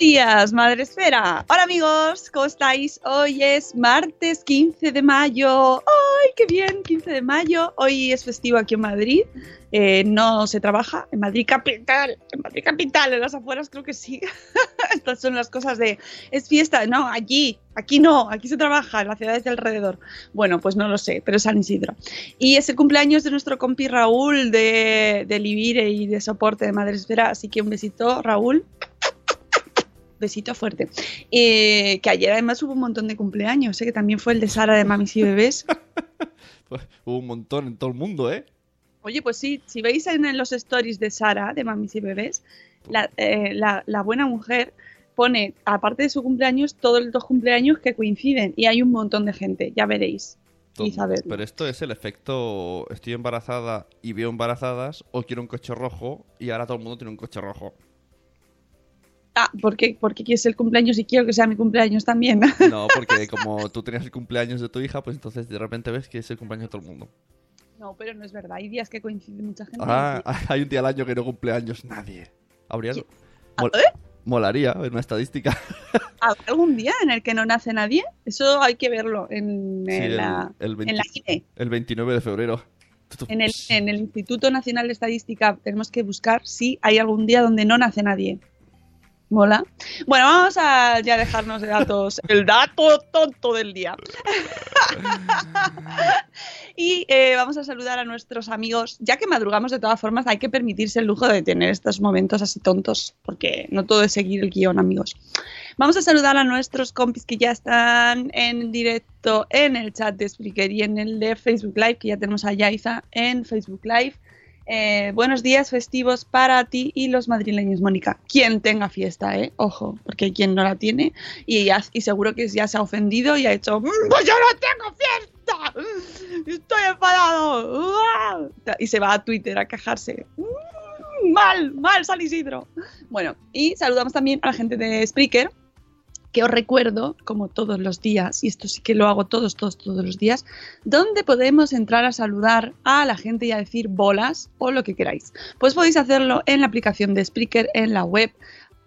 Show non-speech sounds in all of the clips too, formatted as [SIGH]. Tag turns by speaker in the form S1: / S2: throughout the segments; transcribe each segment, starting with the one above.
S1: días, Madre Esfera. Hola amigos, ¿cómo estáis? Hoy es martes 15 de mayo. ¡Ay, qué bien! 15 de mayo. Hoy es festivo aquí en Madrid. Eh, no se trabaja en Madrid capital. En Madrid capital, en las afueras creo que sí. [LAUGHS] Estas son las cosas de... Es fiesta. No, allí. Aquí no. Aquí se trabaja, en las ciudades de alrededor. Bueno, pues no lo sé, pero es San Isidro. Y es el cumpleaños de nuestro compi Raúl de, de Livire y de soporte de Madre Esfera. Así que un besito, Raúl besito fuerte. Eh, que ayer además hubo un montón de cumpleaños, sé que también fue el de Sara de Mamis y Bebés. [LAUGHS]
S2: Pues, hubo un montón en todo el mundo, ¿eh?
S1: Oye, pues sí, si veis en los stories de Sara de Mamis y Bebés, la, eh, la- la buena mujer pone, aparte de su cumpleaños, todos los dos cumpleaños que coinciden y hay un montón de gente, ya veréis. Isabel.
S2: Pero esto es el efecto estoy embarazada y veo embarazadas o quiero un coche rojo y ahora todo el mundo tiene un coche rojo.
S1: Ah, ¿por qué? Porque quieres el cumpleaños y quiero que sea mi cumpleaños también. [LAUGHS]
S2: No, porque como tú tenías el cumpleaños de tu hija, pues entonces de repente ves que es el cumpleaños de todo el mundo.
S1: no, pero no es verdad. Hay días que coincide mucha gente.
S2: Ah, [LAUGHS] hay un día al año que no cumpleaños nadie. Habría... Mol-
S1: ¿Eh?
S2: Molaría, en una estadística. [LAUGHS]
S1: ¿Habrá algún día en el que no nace nadie? Eso hay que verlo en,
S2: Sí,
S1: en
S2: el-
S1: la,
S2: el
S1: en
S2: 20
S1: la INE.
S2: El 29 de febrero.
S1: En el, en el Instituto Nacional de Estadística tenemos que buscar si hay algún día donde no nace nadie. Mola. Bueno, vamos a ya dejarnos de datos. [LAUGHS] El dato tonto del día. [LAUGHS] y eh, vamos a saludar a nuestros amigos. Ya que madrugamos de todas formas, hay que permitirse el lujo de tener estos momentos así tontos, porque no todo es seguir el guion, amigos. Vamos a saludar a nuestros compis que ya están en directo en el chat de Spreaker y en el de Facebook Live, que ya tenemos a Yaiza en Facebook Live. Eh, buenos días festivos para ti y los madrileños, Mónica. Quien tenga fiesta, ¿eh? Ojo, porque quien no la tiene y, ya- y seguro que ya se ha ofendido y ha hecho, "Mm, pues yo no tengo fiesta, [LAUGHS] estoy enfadado. ¡Uah!". Y se va a Twitter a quejarse. "Mm, Mal, mal, San Isidro. Bueno, y saludamos también a la gente de Spreaker, que os recuerdo, como todos los días, y esto sí que lo hago todos, todos, todos los días, donde podemos entrar a saludar a la gente y a decir bolas o lo que queráis. Pues podéis hacerlo en la aplicación de Spreaker, en la web,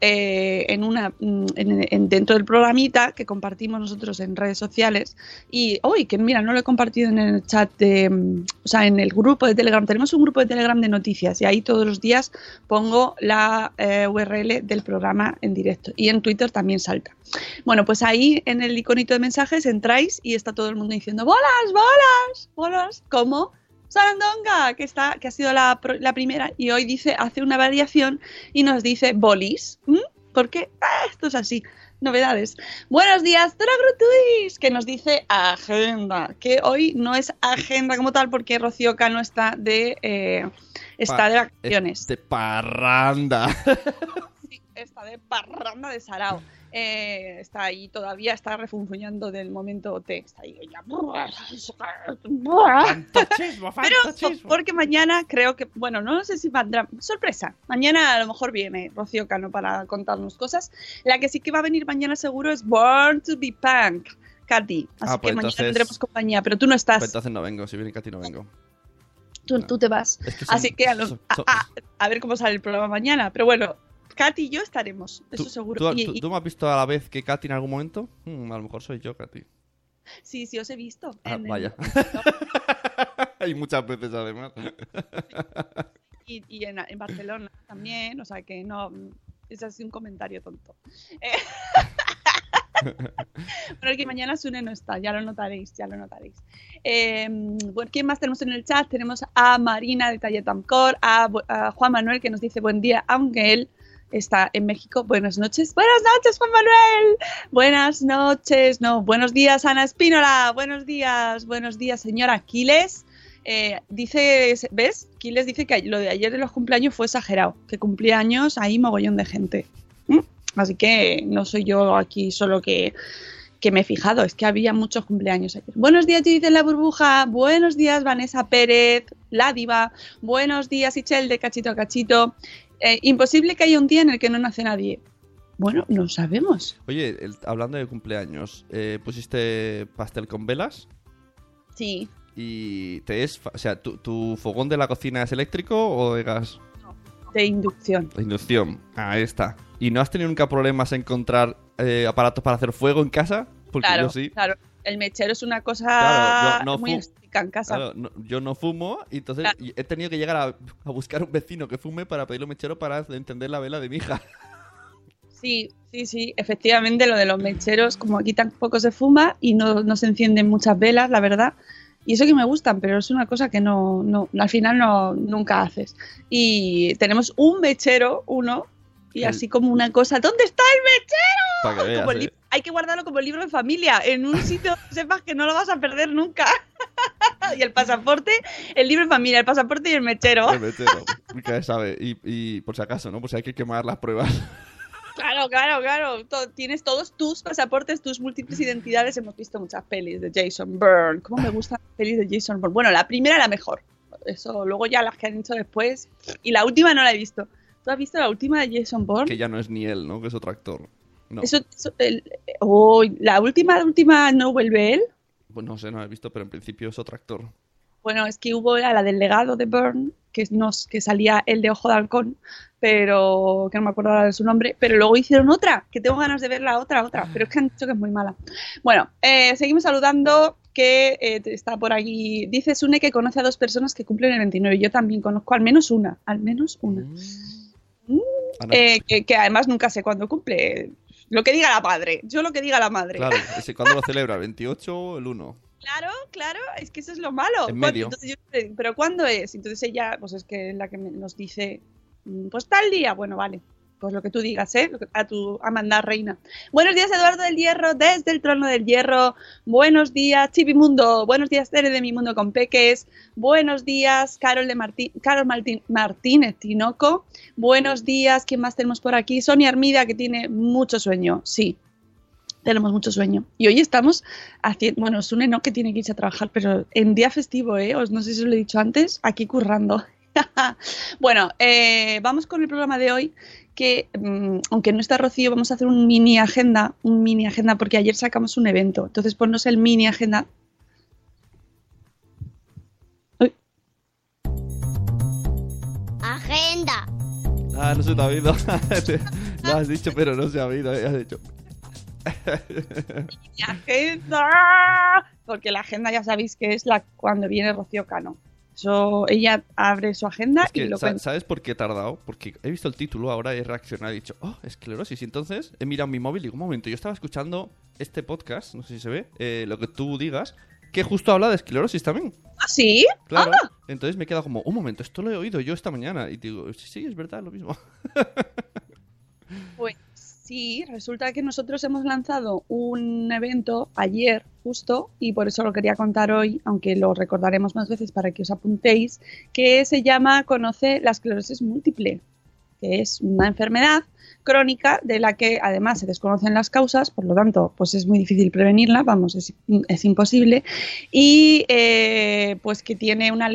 S1: eh, en una, mm, en- en- dentro del programita que compartimos nosotros en redes sociales. Y hoy, que mira, no lo he compartido en el chat mm, o sea, en el grupo de Telegram. Tenemos un grupo de Telegram de noticias y ahí todos los días pongo la eh, URL del programa en directo. Y en Twitter también salta. Bueno, pues ahí en el iconito de mensajes entráis y está todo el mundo diciendo bolas, bolas, bolas, como Sarandonga, que está, que ha sido la, la primera, y hoy dice, hace una variación y nos dice bolis. ¿m? Porque ah, esto es así. Novedades. Buenos días, Tragrutuis, que nos dice agenda, que hoy no es agenda como tal porque Rocío Cano está de eh, está
S2: Pa-
S1: de vacaciones.
S2: Este parranda.
S1: está de parranda de Sarao. Eh, está ahí todavía, está refunfuñando del momento T. Está ahí ya.
S2: Fantasismo, [LAUGHS]
S1: Pero
S2: fantasismo.
S1: porque mañana creo que, bueno, no sé si vendrá. Sorpresa. Mañana a lo mejor viene Rocío Cano para contarnos cosas. La que sí que va a venir mañana seguro es Born to be Punk. Katy. Así
S2: Ah, pues
S1: que mañana
S2: entonces-
S1: tendremos compañía, pero tú no estás.
S2: Pues entonces no vengo, si viene Katy no vengo.
S1: Tú, tú te vas.
S2: Es que son-
S1: Así que a, lo-
S2: son-
S1: a-
S2: son-
S1: a- a ver cómo sale el programa mañana. Pero bueno, Katy y yo estaremos, eso
S2: ¿Tú,
S1: seguro.
S2: tú-
S1: Y-
S2: tú-
S1: y-
S2: tú me has visto a la vez que Katy en algún momento? Hmm, a lo mejor soy yo, Katy.
S1: sí, sí, os he visto.
S2: Ah,
S1: en el-
S2: vaya. [LAUGHS] y muchas veces además. [LAUGHS]
S1: y, y en, en Barcelona también, o sea que no, es así un comentario tonto. Eh, [LAUGHS] bueno, el que mañana Sune no está, ya lo notaréis, ya lo notaréis. Eh, bueno, ¿quién más tenemos en el chat? Tenemos a Marina de Talletamcor, a, Bu- a Juan Manuel que nos dice buen día, aunque él está en México. Buenas noches. Buenas noches, Juan Manuel. Buenas noches. No, buenos días, Ana Espínola. Buenos días, buenos días, señora Aquiles. Eh, dice, ¿ves? Quiles dice que lo de ayer de los cumpleaños fue exagerado, que cumplía años ahí mogollón de gente. ¿Mm? Así que no soy yo aquí solo que, que me he fijado, es que había muchos cumpleaños ayer. Buenos días, Judith en la burbuja. Buenos días, Vanessa Pérez, la diva. Buenos días, Ichel de Cachito a Cachito. Eh, imposible que haya un día en el que no nace nadie. Bueno, no sabemos.
S2: Oye, el- hablando de cumpleaños, eh, ¿pusiste pastel con velas?
S1: Sí,
S2: ¿Y te es... fa- O sea, ¿tu, tu fogón de la cocina es eléctrico o de gas?
S1: de inducción.
S2: De inducción. Ahí está. ¿Y no has tenido nunca problemas en encontrar eh, aparatos para hacer fuego en casa? Porque
S1: claro,
S2: yo sí.
S1: claro. El mechero es una cosa
S2: Claro, no
S1: muy estética en casa.
S2: Claro, no- yo no fumo y entonces
S1: Claro.
S2: he tenido que llegar a, a buscar un vecino que fume para pedirle un mechero para encender la vela de mi hija. [LAUGHS]
S1: Sí, sí, sí, efectivamente lo de los mecheros, como aquí tampoco se fuma y no, no se encienden muchas velas, la verdad. Y eso que me gustan, pero es una cosa que no, no al final no, nunca haces. Y tenemos un mechero, uno, y
S2: El-
S1: así como una cosa, ¿dónde está el mechero?
S2: Para que veas.
S1: Como el
S2: eh.
S1: Hay que guardarlo como libro de familia, en un sitio donde sepas que no lo vas a perder nunca. [LAUGHS] y el pasaporte, el libro de familia, el pasaporte y el mechero.
S2: El mechero. Micael sabe. Y, y por si acaso, ¿no? Si hay que quemar las pruebas.
S1: Claro, claro, claro. To- tienes todos tus pasaportes, tus múltiples identidades. Hemos visto muchas pelis de Jason Bourne. ¿Cómo me gustan las pelis de Jason Bourne? Bueno, la primera la mejor. Eso, luego ya las que han hecho después. Y la última no la he visto. ¿Tú has visto la última de Jason Bourne?
S2: que ya no es ni él, ¿no? Que es otro actor. No.
S1: Eso, eso- el- oh, la última, la última no vuelve él.
S2: Pues no sé, no lo he visto, pero en principio es otro actor.
S1: Bueno, es que hubo la del legado de Byrne, que, nos, que salía el de Ojo de Halcón, pero que no me acuerdo ahora de su nombre, pero luego hicieron otra, que tengo ganas de ver la otra, otra, pero es que han dicho que es muy mala. Bueno, eh, seguimos saludando, que eh, está por aquí, dice Sune que conoce a dos personas que cumplen el 29, yo también conozco al menos una, al menos una,
S2: Ah, no.
S1: Eh, que, que además nunca sé cuándo cumple, lo que diga la madre, yo lo que diga la madre.
S2: Claro, [LAUGHS] ese, ¿cuándo lo celebra? ¿El 28 o el 1?
S1: Claro, claro, es que eso es lo malo.
S2: En medio.
S1: Entonces yo, pero ¿cuándo es? Entonces ella, pues es que es la que nos dice, mm, pues tal día, bueno, vale, lo que tú digas, ¿eh? A tu a mandar reina. Buenos días, Eduardo del Hierro, desde el trono del Hierro. Buenos días, Chipimundo. Buenos días, Tere de mi mundo con peques. Buenos días, Carol de Martín, Carol Martín- Martínez Tinoco. Buenos días, ¿quién más tenemos por aquí? Sonia Armida, que tiene mucho sueño, sí. Tenemos mucho sueño. Y hoy estamos haciendo, bueno, Sune no que tiene que irse a trabajar, pero en día festivo, ¿eh? Os no sé si os lo he dicho antes, aquí currando. [LAUGHS] bueno, eh, vamos con el programa de hoy, que mm, aunque no está Rocío, vamos a hacer un mini agenda, un mini agenda, porque ayer sacamos un evento. Entonces ponnos el mini agenda. Uy,
S3: Agenda.
S2: Ah, no se te ha oído. [LAUGHS] lo has dicho, pero no se ha oído. eh, Has dicho. [LAUGHS]
S1: mini agenda. Porque la agenda ya sabéis que es la cuando viene Rocío Cano. Eso, ella abre su agenda
S2: Es que,
S1: y lo
S2: sa-. ¿sabes por qué he tardado? Porque he visto el título, ahora he reaccionado y he dicho, oh, esclerosis. Y entonces he mirado mi móvil y digo, un momento, yo estaba escuchando este podcast, no sé si se ve, eh, lo que tú digas, que justo habla de esclerosis también.
S1: ¿Ah, sí?
S2: Claro. Entonces me he quedado como, un momento, esto lo he oído yo esta mañana. Y digo, sí, sí, es verdad, lo mismo.
S1: Pues sí, resulta que nosotros hemos lanzado un evento ayer justo y por eso lo quería contar hoy, aunque lo recordaremos más veces para que os apuntéis, que se llama Conoce la esclerosis múltiple. que es una enfermedad crónica de la que además se desconocen las causas, por lo tanto, pues es muy difícil prevenirla, vamos, es, imposible, y eh, pues que tiene una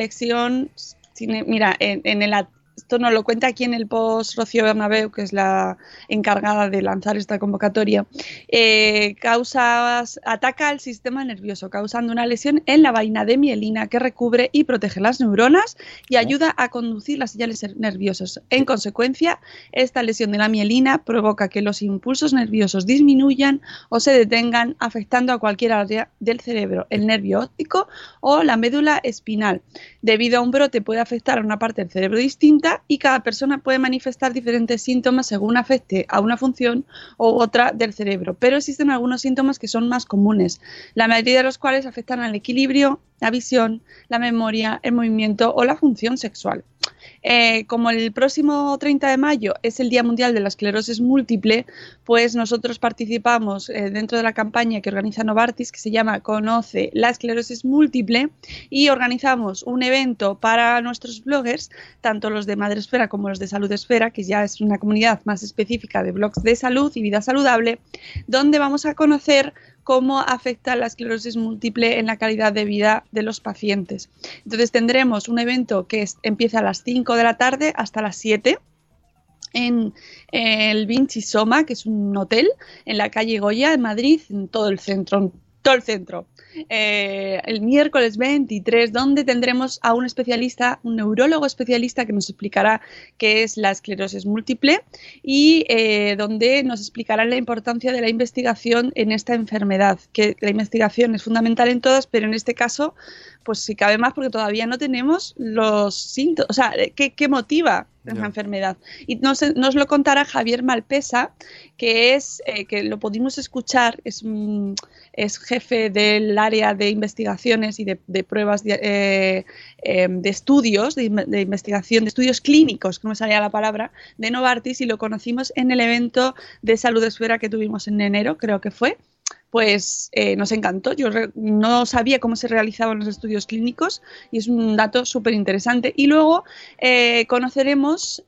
S1: tiene- mira, en, en el, esto nos lo cuenta aquí en el post Rocío Bernabeu, que es la encargada de lanzar esta convocatoria, eh, causas, ataca al sistema nervioso, causando una lesión en la vaina de mielina que recubre y protege las neuronas y ayuda a conducir las señales nerviosas. En consecuencia, esta lesión de la mielina provoca que los impulsos nerviosos disminuyan o se detengan, afectando a cualquier área del cerebro, el nervio óptico o la médula espinal. Debido a un brote puede afectar a una parte del cerebro distinta y cada persona puede manifestar diferentes síntomas según afecte a una función u otra del cerebro, pero existen algunos síntomas que son más comunes, la mayoría de los cuales afectan al equilibrio, la visión, la memoria, el movimiento o la función sexual. Eh, como el próximo 30 de mayo es el Día Mundial de la Esclerosis Múltiple, pues nosotros participamos eh, dentro de la campaña que organiza Novartis, que se llama Conoce la esclerosis múltiple, y organizamos un evento para nuestros bloggers, tanto los de Madresfera como los de Salud Esfera, que ya es una comunidad más específica de blogs de salud y vida saludable, donde vamos a conocer cómo afecta la esclerosis múltiple en la calidad de vida de los pacientes. Entonces tendremos un evento que empieza a las 5 de la tarde hasta las 7 en el Vinci Soma, que es un hotel en la calle Goya, en Madrid, en todo el centro, en todo el centro. Eh, el miércoles 23, donde tendremos a un especialista, un neurólogo especialista que nos explicará qué es la esclerosis múltiple y eh, donde nos explicará la importancia de la investigación en esta enfermedad, que la investigación es fundamental en todas, pero en este caso, pues si cabe más porque todavía no tenemos los síntomas, o sea, ¿qué, qué motiva
S2: Ya.
S1: esa enfermedad? Y nos, nos lo contará Javier Malpesa, que es, eh, que lo pudimos escuchar, es, un- es jefe del área de investigaciones y de, de pruebas de, eh, eh, de estudios, de investigación, de estudios clínicos, que no me salía la palabra, de Novartis y lo conocimos en el evento de salud esfera que tuvimos en enero, creo que fue. Pues eh, nos encantó. Yo no sabía cómo se realizaban los estudios clínicos y es un dato súper interesante. Y luego eh, conoceremos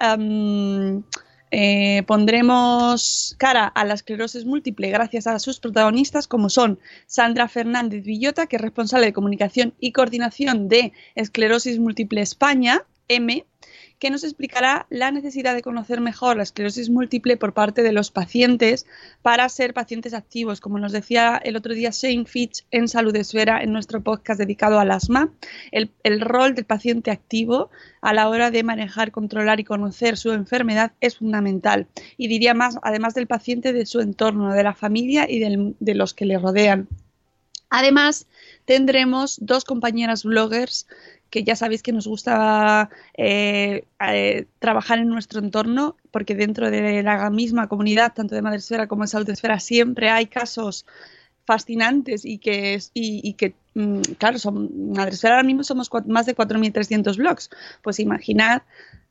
S1: eh, pondremos cara a la esclerosis múltiple gracias a sus protagonistas como son Sandra Fernández Villota, que es responsable de comunicación y coordinación de Esclerosis Múltiple España, M, que nos explicará la necesidad de conocer mejor la esclerosis múltiple por parte de los pacientes para ser pacientes activos, como nos decía el otro día Shane Fitch en Salud Esfera en nuestro podcast dedicado al asma, el, el rol del paciente activo a la hora de manejar, controlar y conocer su enfermedad es fundamental. Y diría más, además del paciente, de su entorno, de la familia y de los que le rodean. Además, tendremos dos compañeras bloggers que ya sabéis que nos gusta eh, eh, trabajar en nuestro entorno, porque dentro de la misma comunidad, tanto de Madresfera como de Salud Esfera, siempre hay casos fascinantes y que, y, y que mm, claro, son, Madresfera ahora mismo somos más de 4.300 blogs. Pues imaginad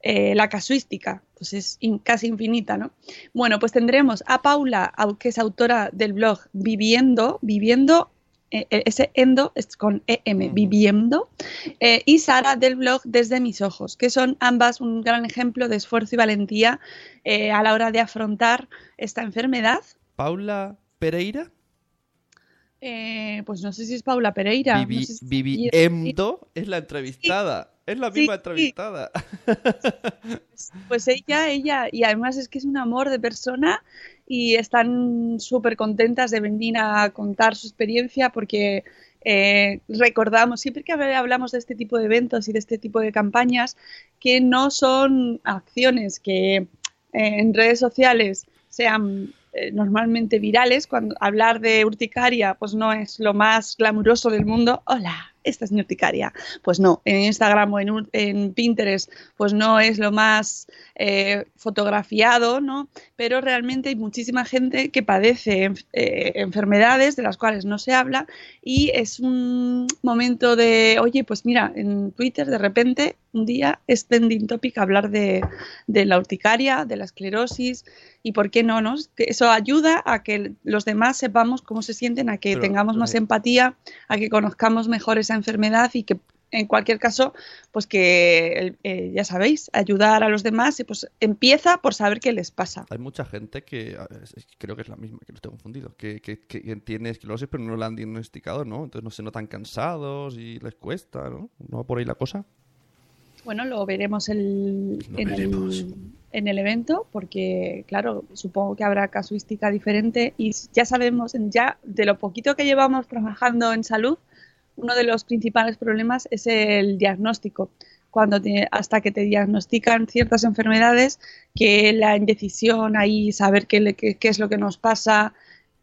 S1: eh, la casuística, pues es casi infinita, ¿no? Bueno, pues tendremos a Paula, au- que es autora del blog Viviendo, Viviendo, eh, eh, ese endo es con EM, Viviendo, eh, y Sara del blog Desde mis ojos, que son ambas un gran ejemplo de esfuerzo y valentía eh, a la hora de afrontar esta enfermedad.
S2: Paula Pereira.
S1: Pues no sé si es Paula Pereira.
S2: Vivi,
S1: no sé si-
S2: Viviendo es la entrevistada. Es la
S1: Sí,
S2: misma
S1: sí.
S2: entrevistada. [LAUGHS]
S1: Pues ella, ella, y además es que es un amor de persona y están súper contentas de venir a contar su experiencia porque eh, recordamos, siempre que hablamos de este tipo de eventos y de este tipo de campañas, que no son acciones que eh, en redes sociales sean eh, normalmente virales. Cuando hablar de urticaria, pues no es lo más glamuroso del mundo. Hola, esta es mi urticaria. Pues no, en Instagram o en, Pinterest, pues no es lo más eh, fotografiado, ¿no? Pero realmente hay muchísima gente que padece eh, enfermedades de las cuales no se habla y es un momento de, oye, pues mira, en Twitter de repente un día es trending topic hablar de, de la urticaria, de la esclerosis y por qué no, ¿no? Eso ayuda a que los demás sepamos cómo se sienten, a que
S2: Pero,
S1: tengamos más empatía, a que conozcamos mejor esa enfermedad y que en cualquier caso, pues que eh, ya sabéis, ayudar a los demás y pues empieza por saber qué les pasa.
S2: Hay mucha gente que creo que es la misma, que no estoy confundido, que, que, que tiene esclerosis pero no la han diagnosticado, ¿no? Entonces no se notan cansados y les cuesta, ¿no? ¿No va por ahí la cosa?
S1: Bueno, lo veremos el-
S2: Lo
S1: en,
S2: veremos.
S1: El, en el evento, porque claro, supongo que habrá casuística diferente y ya sabemos, ya de lo poquito que llevamos trabajando en salud, uno de los principales problemas es el diagnóstico. Cuando te- hasta que te diagnostican ciertas enfermedades, que la indecisión ahí, saber qué, qué- qué es lo que nos pasa,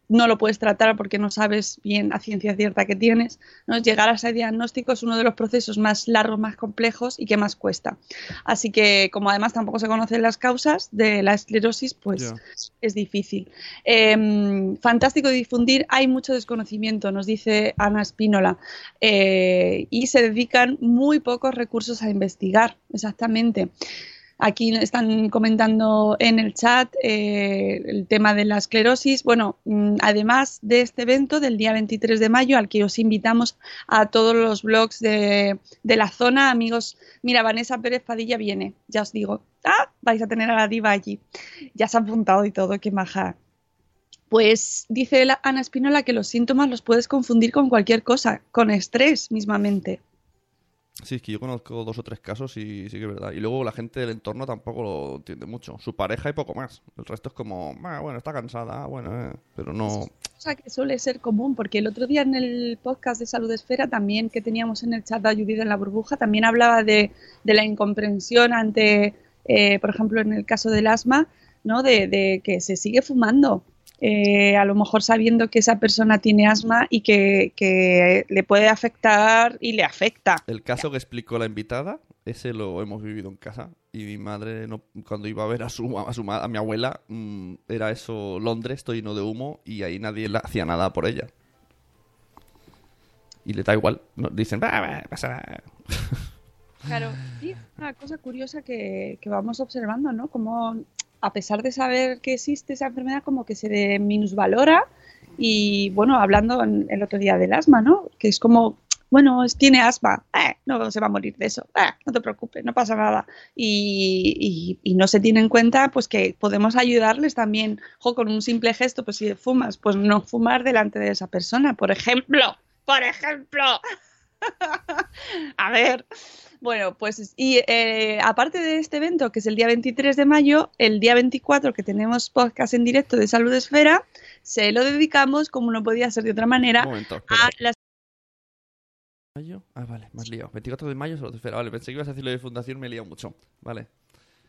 S1: no lo puedes tratar porque no sabes bien a ciencia cierta que tienes. ¿no? Llegar a ese diagnóstico es uno de los procesos más largos, más complejos y que más cuesta. Así que, como además tampoco se conocen las causas de la esclerosis, pues es difícil. Eh, fantástico difundir, hay mucho desconocimiento, nos dice Ana Espínola, eh, y se dedican muy pocos recursos a investigar, exactamente. Aquí están comentando en el chat eh, el tema de la esclerosis. Bueno, mm, además de este evento del día 23 de mayo, al que os invitamos a todos los blogs de, de la zona, amigos. Mira, Vanessa Pérez Padilla viene, ya os digo. Ah, vais a tener a la diva allí. Ya se ha apuntado y todo, qué maja. Pues dice Ana Espinola que los síntomas los puedes confundir con cualquier cosa, con estrés mismamente.
S2: Sí, es que yo conozco dos o tres casos y sí que es verdad. Y luego la gente del entorno tampoco lo entiende mucho. Su pareja y poco más. El resto es como, "Ah, bueno, está cansada, ah, bueno, eh", pero no...
S1: cosa que suele ser común, porque el otro día en el podcast de Salud Esfera, también que teníamos en el chat de Ayudida en la Burbuja, también hablaba de, de la incomprensión ante, eh, por ejemplo, en el caso del asma, ¿no? de, de que se sigue fumando. Eh, a lo mejor sabiendo que esa persona tiene asma y que, que le puede afectar y le afecta.
S2: El caso que explicó la invitada, ese lo hemos vivido en casa. Y mi madre, no, cuando iba a ver a su, a, su ma- a mi abuela, mm, era eso, Londres, todo lleno de humo, y ahí nadie la- hacía nada por ella. Y le da igual. No, dicen, va, va, pasa nada".
S1: Claro, [LAUGHS] sí, es una cosa curiosa que, que vamos observando, ¿no? Como a pesar de saber que existe esa enfermedad, como que se de- minusvalora y, bueno, hablando en- el otro día del asma, ¿no? Que es como, bueno, es- tiene asma, eh, no se va a morir de eso, eh, no te preocupes, no pasa nada. Y, y- y no se tiene en cuenta, pues, que podemos ayudarles también, jo, con un simple gesto, pues si fumas, pues no fumar delante de esa persona, por ejemplo, por ejemplo. [LAUGHS] A ver. Bueno, pues y eh, aparte de este evento, que es el día 23 de mayo, el día 24 que tenemos podcast en directo de Salud Esfera, se lo dedicamos, como no podía ser de otra manera,
S2: momento,
S1: a las...
S2: ¿Mayo? Ah, vale, más liado. 24 de mayo solo te espera. Vale, pensé que ibas a decir lo de fundación, me he liado mucho. Vale.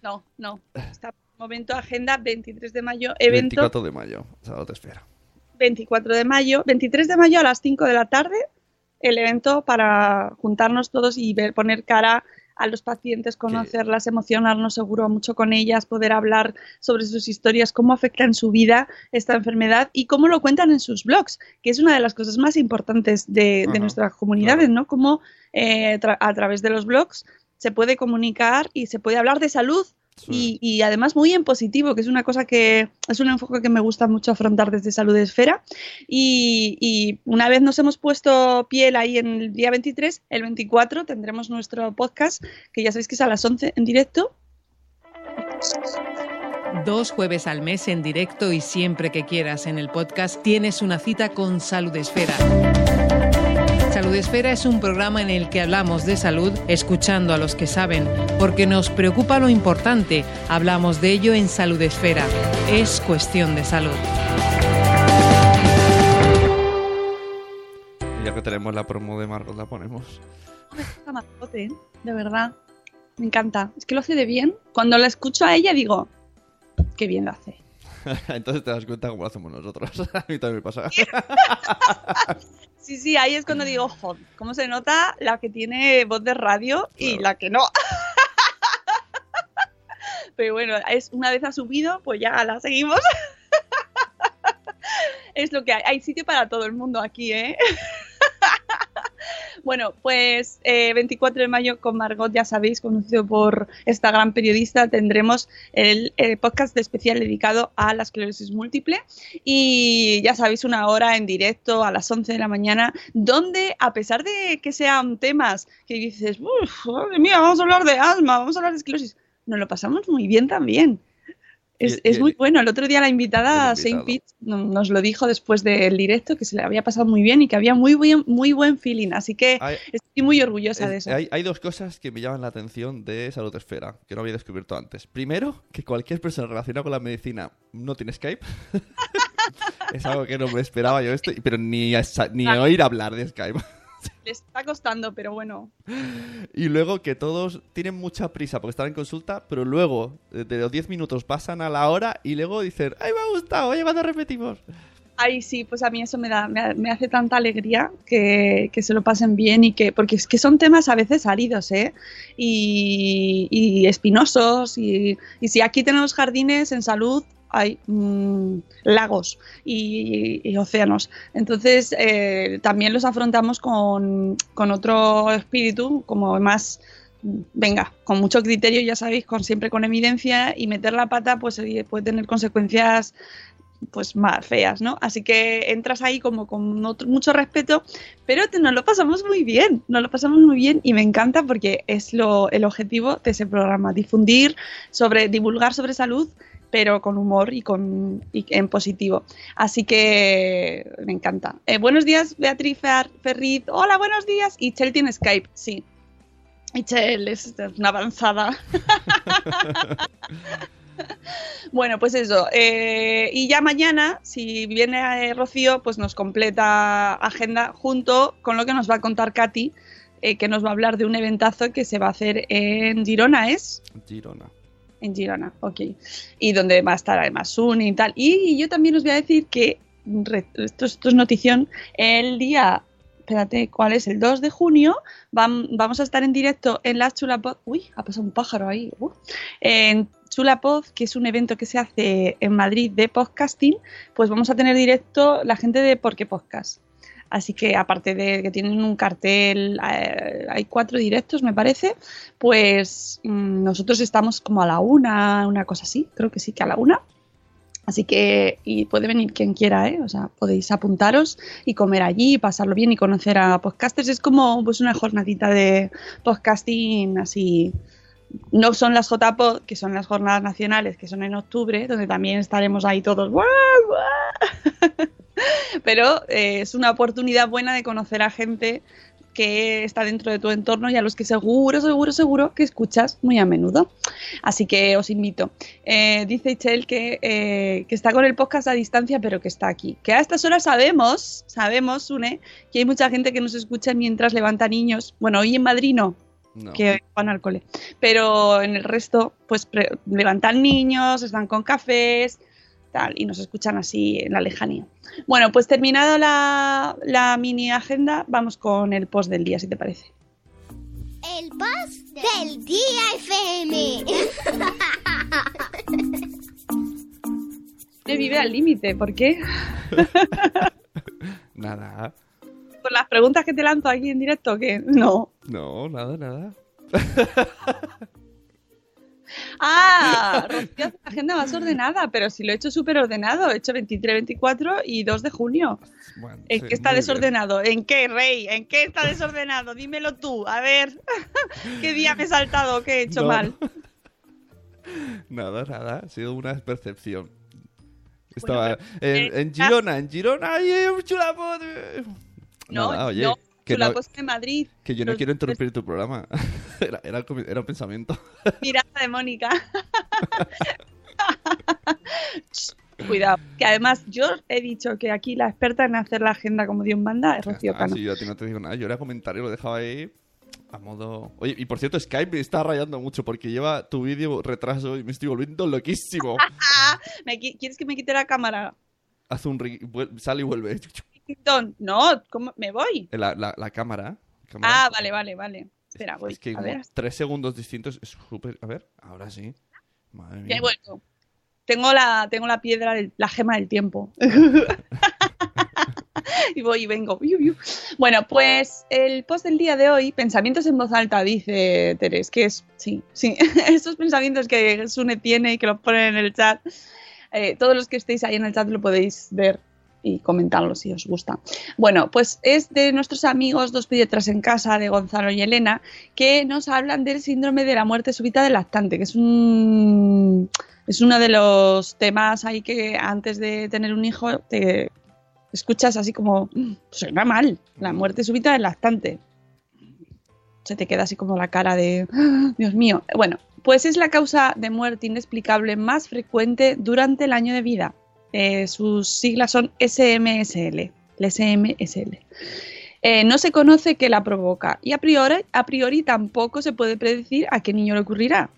S1: No, no. [LAUGHS] Está momento agenda 23 de mayo, evento
S2: 24 de mayo, solo te espera.
S1: 24 de mayo, 23 de mayo a las 5 de la tarde, el evento para juntarnos todos y ver, poner cara a los pacientes, conocerlas, emocionarnos seguro mucho con ellas, poder hablar sobre sus historias, cómo afecta en su vida esta enfermedad y cómo lo cuentan en sus blogs, que es una de las cosas más importantes de, nuestras comunidades, ¿no? Cómo eh, tra- a través de los blogs se puede comunicar y se puede hablar de salud y, y además muy en positivo, que es una cosa que es un enfoque que me gusta mucho afrontar desde Salud Esfera. Y, y una vez nos hemos puesto piel ahí en el día 23, el 24 tendremos nuestro podcast, que ya sabéis que es a las 11 en directo.
S4: Dos jueves al mes en directo y siempre que quieras en el podcast tienes una cita con Salud Esfera. Salud Esfera es un programa en el que hablamos de salud escuchando a los que saben, porque nos preocupa lo importante. Hablamos de ello en Salud Esfera. Es cuestión de salud.
S2: Ya que tenemos la promo de Margot, la ponemos.
S1: De verdad. Me encanta. Es que lo hace de bien. Cuando la escucho a ella digo, qué bien lo hace. [LAUGHS]
S2: Entonces te das cuenta cómo lo hacemos nosotros. [LAUGHS] a mí también me pasa. [LAUGHS]
S1: Sí, sí, ahí es cuando digo, joder, ¿cómo se nota la que tiene voz de radio y
S2: Claro.
S1: la que no? Pero bueno, es una vez ha subido, pues ya la seguimos. es lo que hay. Hay sitio para todo el mundo aquí, ¿eh? [LAUGHS] Bueno, pues eh, 24 de mayo con Margot, ya sabéis, conocido por esta gran periodista, tendremos el, podcast especial dedicado a la esclerosis múltiple y ya sabéis, una hora en directo a las 11 de la mañana, donde a pesar de que sean temas que dices, uff, madre mía, vamos a hablar de asma, vamos a hablar de esclerosis, nos lo pasamos muy bien también. Es,
S2: Y-
S1: es
S2: y-
S1: muy bueno. El otro día la invitada Saint. Pete no- nos lo dijo después del directo que se le había pasado muy bien y que había muy buen, muy buen feeling. Así que
S2: Hay,
S1: estoy muy orgullosa de
S2: es-
S1: eso.
S2: hay- hay dos cosas que me llaman la atención de Salud Esfera, que no había descubierto antes. Primero, que cualquier persona relacionada con la medicina no tiene Skype. [LAUGHS] es algo que no me esperaba yo esto, pero ni, a ni oír hablar de Skype. [LAUGHS]
S1: Le está costando, pero bueno.
S2: Y luego que todos tienen mucha prisa porque están en consulta, pero luego eh, de los 10 minutos pasan a la hora y luego dicen, ¡ay, me ha gustado! Oye, cuando repetimos?
S1: Ay, sí, pues a mí eso me da, me hace tanta alegría que, que se lo pasen bien y que, porque es que son temas a veces áridos, ¿eh? Y, y espinosos y, y si aquí tenemos jardines en salud hay mm, lagos y, océanos. Entonces eh, también los afrontamos con, con otro espíritu, como más venga, con mucho criterio, ya sabéis, con siempre con evidencia y meter la pata pues eh, puede tener consecuencias pues más feas, ¿no? Así que entras ahí como con mucho respeto, pero nos lo pasamos muy bien, nos lo pasamos muy bien y me encanta porque es lo, el objetivo de ese programa, difundir sobre, divulgar sobre salud, pero con humor y con y en positivo. Así que me encanta. Eh, buenos días, Beatriz Fer- Ferriz. Hola, buenos días. Y Chel tiene Skype, sí. Y Chel es una avanzada. [LAUGHS] Bueno, pues eso. eh, y ya mañana, si viene eh, Rocío, pues nos completa agenda junto con lo que nos va a contar Katy, eh, que nos va a hablar de un eventazo que se va a hacer en Girona, ¿es?
S2: Girona.
S1: En Girona, ok. Y donde va a estar además Suni y tal. Y yo también os voy a decir que, esto, esto es notición, el día, espérate, ¿cuál es? El 2 de junio vam- vamos a estar en directo en la Chulapod. Uy, ha pasado un pájaro ahí. uh. en Chulapod, que es un evento que se hace en Madrid de podcasting, pues vamos a tener directo la gente de Porque Podcast. Así que aparte de que tienen un cartel, eh, hay cuatro directos, me parece, pues mm, nosotros estamos como a la una, una cosa así, creo que sí que a la una. Así que, y puede venir quien quiera, ¿eh? O sea, podéis apuntaros y comer allí, pasarlo bien y conocer a podcasters. Es como pues una jornadita de podcasting así. No son las JPod, que son las jornadas nacionales, que son en octubre, donde también estaremos ahí todos. [LAUGHS] [LAUGHS] Pero eh, es una oportunidad buena de conocer a gente que está dentro de tu entorno y a los que seguro, seguro, seguro que escuchas muy a menudo. Así que os invito. Eh, dice Ichel que, eh, que está con el podcast a distancia, pero que está aquí. Que a estas horas sabemos, sabemos, Une, que hay mucha gente que nos escucha mientras levanta niños. Bueno, hoy en Madrid no,
S2: No.
S1: que van al cole. Pero en el resto, pues levantan niños, están con cafés, tal, y nos escuchan así en la lejanía. Bueno, pues terminado la, la mini agenda, vamos con el post del día, si te parece.
S3: El boss del día FM.
S1: Que [LAUGHS] vive al límite, ¿por qué? [LAUGHS]
S2: Nada.
S1: ¿Por las preguntas que te lanzo aquí en directo? que No.
S2: No, nada, nada. [LAUGHS]
S1: Ah, [LAUGHS] Rocío hace la agenda más ordenada, pero si lo he hecho súper ordenado, he hecho 23, 24 y 2 de junio.
S2: Bueno,
S1: ¿En
S2: sí,
S1: qué está
S2: muy bien.
S1: desordenado? ¿En qué, Rey? ¿En qué está desordenado? Dímelo tú, a ver. [LAUGHS] ¿Qué día me he saltado? ¿Qué he hecho
S2: No.
S1: mal? [LAUGHS]
S2: Nada, nada. Ha sido una percepción. Estaba
S1: pero-
S2: en,
S1: eh,
S2: en Girona, en Girona, ¡ay, un chulapod!
S1: No,
S2: Nada, oye,
S1: no,
S2: que,
S1: tú la
S2: no-
S1: posta de Madrid.
S2: que yo no
S1: Los-
S2: quiero interrumpir tu programa. [LAUGHS] era, era, un pensamiento. [LAUGHS]
S1: Mirada de Mónica. [LAUGHS] Cuidado, que además yo he dicho que aquí la experta en hacer la agenda como Dios manda es Rocío
S2: Ah,
S1: Cano.
S2: sí, yo a ti no te digo nada. Yo era comentario, lo dejaba ahí a modo... Oye, y por cierto, Skype me está rayando mucho porque lleva tu vídeo retraso y me estoy volviendo loquísimo.
S1: ¿me qui- ¿Quieres que me quite la cámara?
S2: Haz un... Sale y vuelve.
S1: Don, No, ¿cómo? me voy.
S2: La, la, la cámara. cámara.
S1: Ah, vale, vale, vale. Espera, voy.
S2: Es que
S1: a
S2: como
S1: ver,
S2: tres segundos distintos es súper... A ver, ahora sí. Madre
S1: ya
S2: mía.
S1: he vuelto. Tengo la, tengo la piedra, la gema del tiempo. [LAUGHS] y voy y vengo. Bueno, pues el post del día de hoy, pensamientos en voz alta, dice Teres, que es, sí, sí, [LAUGHS] esos pensamientos que Sune tiene y que los pone en el chat. eh, todos los que estéis ahí en el chat lo podéis ver y comentarlo si os gusta. Bueno, pues es de nuestros amigos Dos Pediatras en Casa, de Gonzalo y Elena, que nos hablan del síndrome de la muerte súbita del lactante, que es un es uno de los temas ahí que antes de tener un hijo te escuchas así como, "Mm, suena mal, la muerte súbita del lactante. Se te queda así como la cara de, "Ah, Dios mío. Bueno, pues es la causa de muerte inexplicable más frecuente durante el año de vida. Eh, sus siglas son SMSL, SMSL. Eh, no se conoce qué la provoca y a priori, tampoco se puede predecir a qué niño le ocurrirá.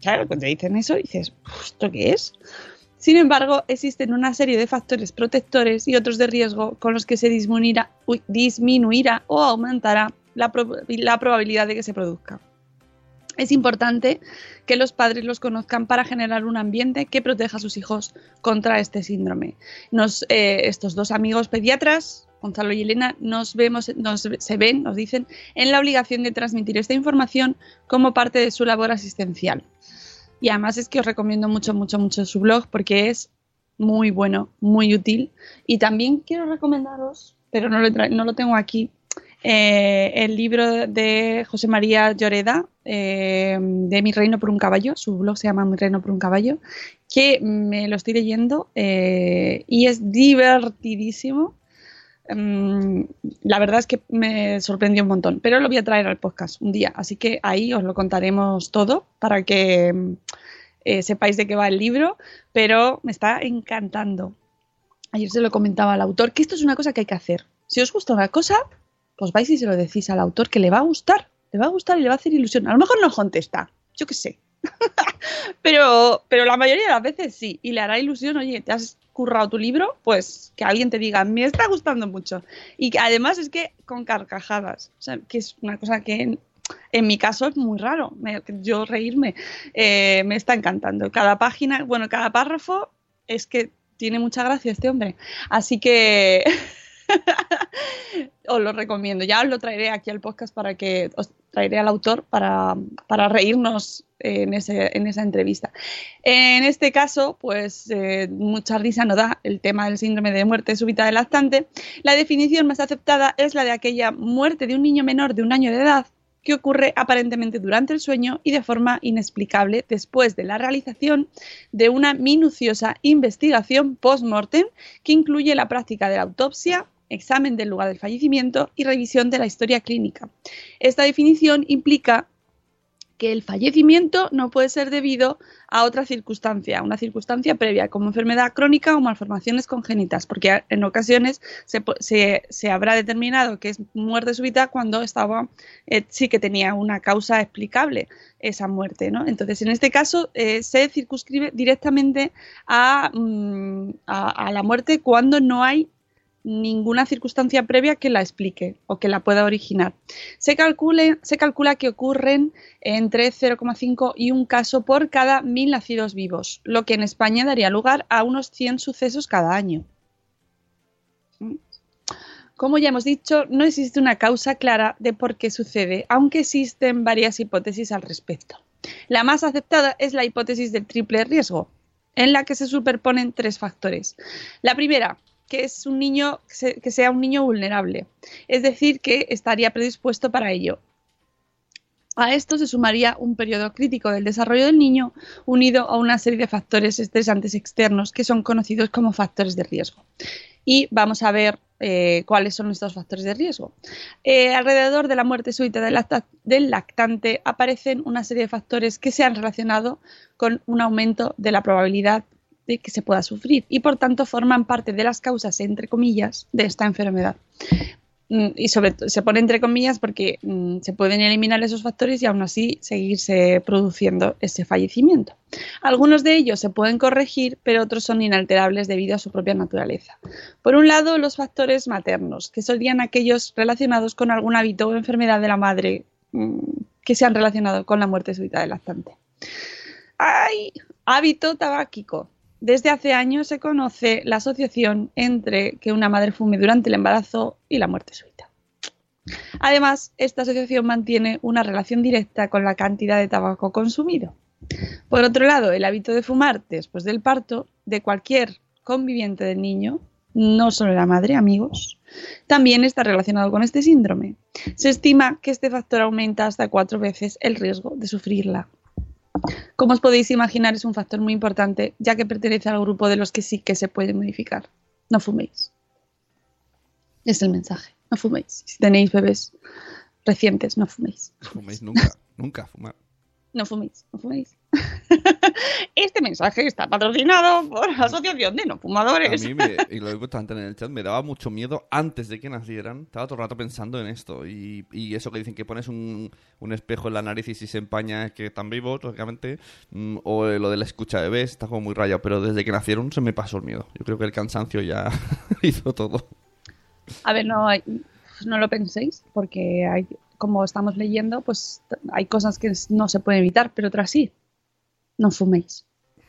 S1: Claro, cuando dicen eso dices, "Uf, ¿esto qué es? Sin embargo, existen una serie de factores protectores y otros de riesgo con los que se disminuirá, o aumentará la probabilidad de que se produzca. Es importante que los padres los conozcan para generar un ambiente que proteja a sus hijos contra este síndrome. Nos, eh, estos dos amigos pediatras, Gonzalo y Elena, nos vemos, nos, se ven, nos dicen, en la obligación de transmitir esta información como parte de su labor asistencial. Y además es que os recomiendo mucho, mucho, mucho su blog porque es muy bueno, muy útil. Y también quiero recomendaros, pero no lo, tra- no lo tengo aquí, eh, el libro de José María Lloreda, eh, de Mi Reino por un Caballo. Su blog se llama Mi Reino por un Caballo, que me lo estoy leyendo eh, y es divertidísimo. Mm, la verdad es que me sorprendió un montón, pero lo voy a traer al podcast un día, así que ahí os lo contaremos todo para que sepáis de qué va el libro, pero me está encantando. Ayer se lo comentaba al autor que esto es una cosa que hay que hacer. Si os gusta una cosa, pues vais y se lo decís al autor que le va a gustar, le va a gustar y le va a hacer ilusión. A lo mejor no contesta, yo qué sé. [LAUGHS] pero, pero la mayoría de las veces sí, y le hará ilusión, oye, te has currado tu libro, pues que alguien te diga, me está gustando mucho. Y que además es que con carcajadas, que es una cosa que en, mi caso es muy raro, yo reírme, eh, me está encantando. Cada página, bueno, cada párrafo es que tiene mucha gracia este hombre. Así que [LAUGHS] os lo recomiendo. Ya os lo traeré aquí al podcast para que os traeré al autor para, para reírnos en, ese, en esa entrevista. En este caso, pues eh, mucha risa no da el tema del síndrome de muerte súbita del lactante. La definición más aceptada es la de aquella muerte de un niño menor de un año de edad que ocurre aparentemente durante el sueño y de forma inexplicable después de la realización de una minuciosa investigación post-mortem que incluye la práctica de la autopsia, examen del lugar del fallecimiento y revisión de la historia clínica. Esta definición implica que el fallecimiento no puede ser debido a otra circunstancia, una circunstancia previa, como enfermedad crónica o malformaciones congénitas, porque en ocasiones se, habrá determinado que es muerte súbita cuando estaba, eh, sí que tenía una causa explicable esa muerte, ¿no? Entonces, en este caso, eh, se circunscribe directamente mm, a- a la muerte cuando no hay ninguna circunstancia previa que la explique o que la pueda originar. Se, calcule- se calcula que ocurren entre 0,5 y un caso por cada mil nacidos vivos, lo que en España daría lugar a unos 100 sucesos cada año. Como ya hemos dicho, no existe una causa clara de por qué sucede, aunque existen varias hipótesis al respecto. La más aceptada es la hipótesis del triple riesgo, en la que se superponen tres factores. La primera, que es un niño que se- que sea un niño vulnerable, es decir, que estaría predispuesto para ello. A esto se sumaría un periodo crítico del desarrollo del niño unido a una serie de factores estresantes externos que son conocidos como factores de riesgo. Y vamos a ver eh, cuáles son estos factores de riesgo. Eh, alrededor de la muerte súbita del, del lactante aparecen una serie de factores que se han relacionado con un aumento de la probabilidad que se pueda sufrir y por tanto forman parte de las causas, entre comillas, de esta enfermedad. Mm, Y sobre todo se pone entre comillas porque mm, se pueden eliminar esos factores y aún así seguirse produciendo ese fallecimiento. Algunos de ellos se pueden corregir, pero otros son inalterables debido a su propia naturaleza. Por un lado, los factores maternos, que serían aquellos relacionados con algún hábito o enfermedad de la madre mm, que se han relacionado con la muerte súbita del lactante. ¡Ay! Hábito tabáquico. Desde hace años se conoce la asociación entre que una madre fume durante el embarazo y la muerte súbita. Además, esta asociación mantiene una relación directa con la cantidad de tabaco consumido. Por otro lado, el hábito de fumar después del parto de cualquier conviviente del niño, no solo la madre, amigos, también está relacionado con este síndrome. Se estima que este factor aumenta hasta cuatro veces el riesgo de sufrirla. Como os podéis imaginar, es un factor muy importante, ya que pertenece al grupo de los que sí que se puede modificar. No fuméis. Es el mensaje. No fuméis. Si tenéis bebés recientes, no fuméis.
S2: No fuméis nunca, nunca fumar.
S1: No fuméis, no fuméis. [LAUGHS] Este mensaje está patrocinado por la Asociación de No
S2: A
S1: Fumadores.
S2: mí, me, y lo he puesto antes en el chat, me daba mucho miedo antes de que nacieran. Estaba todo el rato pensando en esto. Y, y eso que dicen que pones un, un espejo en la nariz y si se empaña es que están vivos, lógicamente. mm, O eh, lo de la escucha de bebés, está como muy rayado. Pero desde que nacieron se me pasó el miedo. Yo creo que el cansancio ya [LAUGHS] hizo todo.
S1: A ver, no, no lo penséis, porque hay, como estamos leyendo, pues hay cosas que no se pueden evitar, pero otras sí. No fuméis,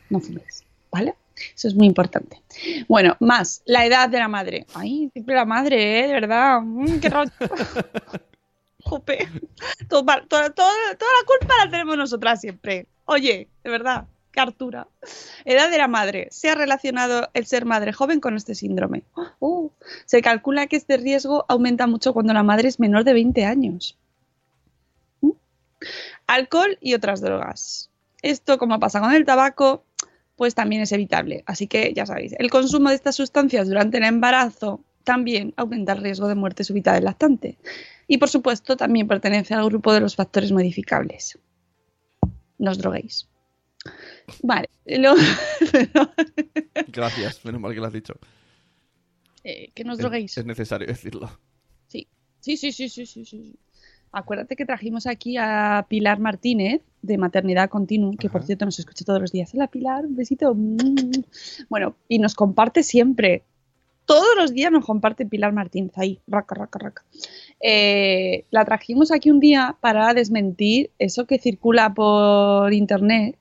S1: no fuméis, ¿vale? Eso es muy importante. Bueno, más, la edad de la madre. Ay, siempre la madre, ¿eh? De verdad. Mm, qué rollo. [LAUGHS] Jope. Todo toda- toda la culpa la tenemos nosotras siempre. Oye, de verdad, qué hartura. Edad de la madre. Se ha relacionado el ser madre joven con este síndrome. Uh, se calcula que este riesgo aumenta mucho cuando la madre es menor de 20 años. ¿Mm? Alcohol y otras drogas. Esto, como pasa con el tabaco, pues también es evitable. Así que ya sabéis, el consumo de estas sustancias durante el embarazo también aumenta el riesgo de muerte súbita del lactante. Y por supuesto, también pertenece al grupo de los factores modificables. No droguéis. Vale, [LAUGHS] lo-
S2: Gracias, menos mal que lo has dicho.
S1: eh, que no os
S2: Es-
S1: droguéis.
S2: Es, necesario decirlo.
S1: Sí, sí, sí, sí, sí, sí, sí. Acuérdate que trajimos aquí a Pilar Martínez de Maternidad Continua, que por cierto nos escucha todos los días. Hola Pilar, un besito. Bueno, y nos comparte siempre. Todos los días nos comparte Pilar Martínez ahí, raca, raca, raca. Eh, la trajimos aquí un día para desmentir eso que circula por internet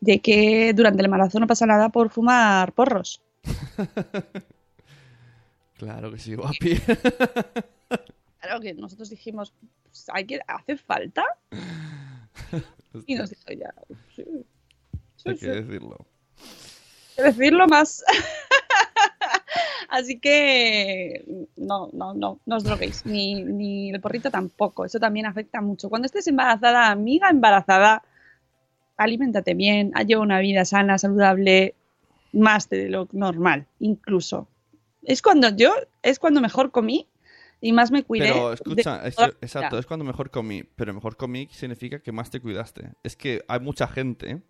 S1: de que durante el embarazo no pasa nada por fumar porros. [LAUGHS]
S2: Claro que sí, guapi. [LAUGHS]
S1: Claro que nosotros dijimos, pues, hay que, ¿hace falta? [LAUGHS] Y nos dijo ya, sí, sí,
S2: Hay
S1: sí,
S2: que decirlo.
S1: hay que decirlo más. Así que no, no, no, no os droguéis, ni, ni el porrito tampoco, eso también afecta mucho. Cuando estés embarazada, amiga embarazada, aliméntate bien, lleva una vida sana, saludable, más de lo normal, incluso. Es cuando yo, es cuando mejor comí y más me cuidé.
S2: Pero escucha, es- exacto, es cuando mejor comí. Pero mejor comí significa que más te cuidaste. Es que hay mucha gente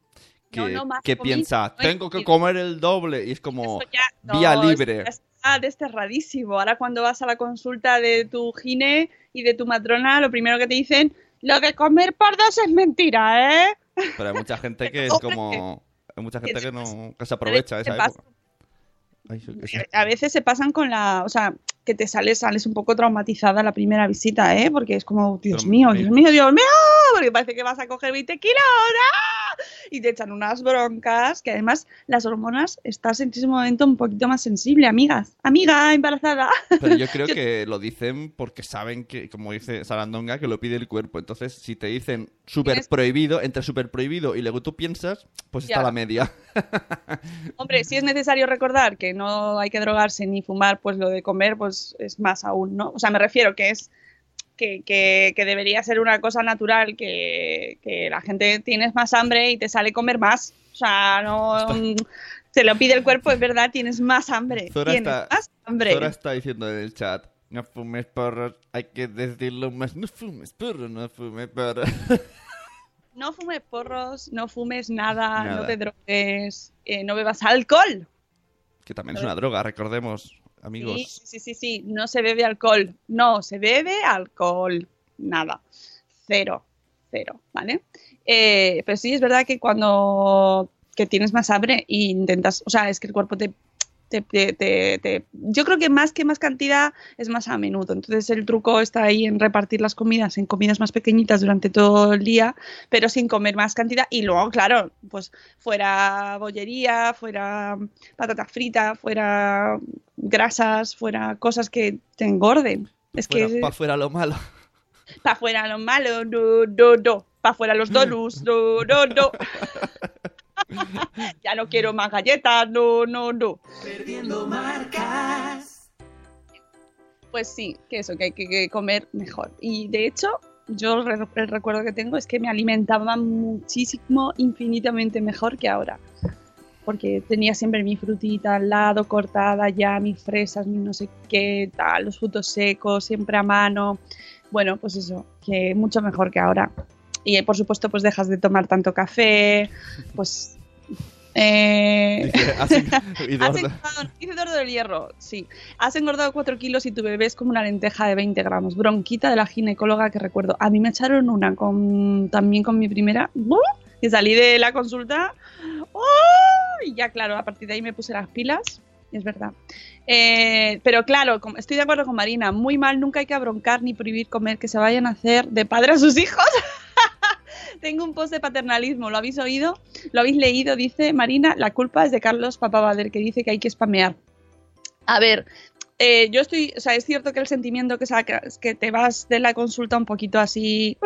S2: que,
S1: No, no, más
S2: que
S1: comí,
S2: piensa,
S1: no
S2: tengo que
S1: comido".
S2: comer el doble. Y es como
S1: ya-
S2: vía libre.
S1: Está desterradísimo. Ahora cuando vas a la consulta de tu gine y de tu matrona, lo primero que te dicen, lo de comer por dos es mentira, ¿eh?
S2: Pero hay mucha gente que es como... Hay mucha gente que no que se aprovecha de esa época. Ay,
S1: A veces se pasan con la, o sea, que te sales, sales un poco traumatizada la primera visita, ¿eh? Porque es como, Dios mío,
S2: me-
S1: Dios mío, Dios mío, porque parece que vas a coger 20 kilos, ¡ah! [LAUGHS] Y te echan unas broncas, que además las hormonas estás en ese momento un poquito más sensible, amigas. Amiga embarazada.
S2: Pero yo [LAUGHS] creo
S1: Yo-
S2: que lo dicen porque saben que, como dice Sarandonga, que lo pide el cuerpo. Entonces, si te dicen súper prohibido, entre súper prohibido y luego tú piensas, pues está la media. [LAUGHS]
S1: Hombre, si es necesario recordar que no hay que drogarse ni fumar, pues lo de comer, pues es más aún, ¿no? O sea, me refiero que es que, que- que debería ser una cosa natural, que, que la gente tienes más hambre y te sale comer más. O sea, no mm, se lo pide el cuerpo, es verdad, tienes más hambre.
S2: Zora
S1: tienes
S2: está-
S1: más hambre.
S2: Zora está diciendo en el chat, no fumes porros, hay que decirlo más, no fumes porros, no fumes porros. [LAUGHS]
S1: No fumes porros, no fumes nada,
S2: Nada.
S1: no te drogues, eh, no bebas alcohol.
S2: que también es una droga, recordemos, amigos.
S1: Sí, sí, sí, sí, no se bebe alcohol. No, se bebe alcohol. Nada. Cero. Cero, ¿vale? Eh, pero sí es verdad que cuando que tienes más hambre e intentas, o sea, es que el cuerpo te, te- te- te- te- yo creo que más que más cantidad es más a menudo. Entonces el truco está ahí en repartir las comidas en comidas más pequeñitas durante todo el día, pero sin comer más cantidad. Y luego, claro, pues fuera bollería, fuera patata frita, fuera grasas, fuera cosas que te engorden. Es que
S2: Para afuera lo malo.
S1: para afuera lo malo, no, no, no. Para afuera los donuts, no, no, no. [LAUGHS] [LAUGHS] ya no quiero más galletas, no, no, no. Pues sí, que eso, que hay que, comer mejor. Y de hecho, yo el, re- el recuerdo que tengo es que me alimentaba muchísimo, infinitamente mejor que ahora. Porque tenía siempre mi frutita al lado, cortada ya, mis fresas, mi no sé qué, tal, los frutos secos, siempre a mano. Bueno, pues eso, que mucho mejor que ahora. Y por supuesto, pues dejas de tomar tanto café, pues... eh, Has [LAUGHS] engordado, dice Eduardo del Hierro, sí. Has engordado 4 kilos y tu bebé es como una lenteja de 20 gramos. Bronquita de la ginecóloga que recuerdo. A mí me echaron una con, también con mi primera. Y salí de la consulta. ¡oh! Y ya, claro, a partir de ahí me puse las pilas. y Es verdad. Eh, pero claro, estoy de acuerdo con Marina. Muy mal, nunca hay que abroncar ni prohibir comer que se vayan a hacer de padre a sus hijos. [LAUGHS] Tengo un post de paternalismo, ¿lo habéis oído? ¿Lo habéis leído? Dice Marina, la culpa es de Carlos Papabader, que dice que hay que spamear. A ver, eh, yo estoy, o sea, es cierto que el sentimiento que sacas, que te vas de la consulta un poquito así,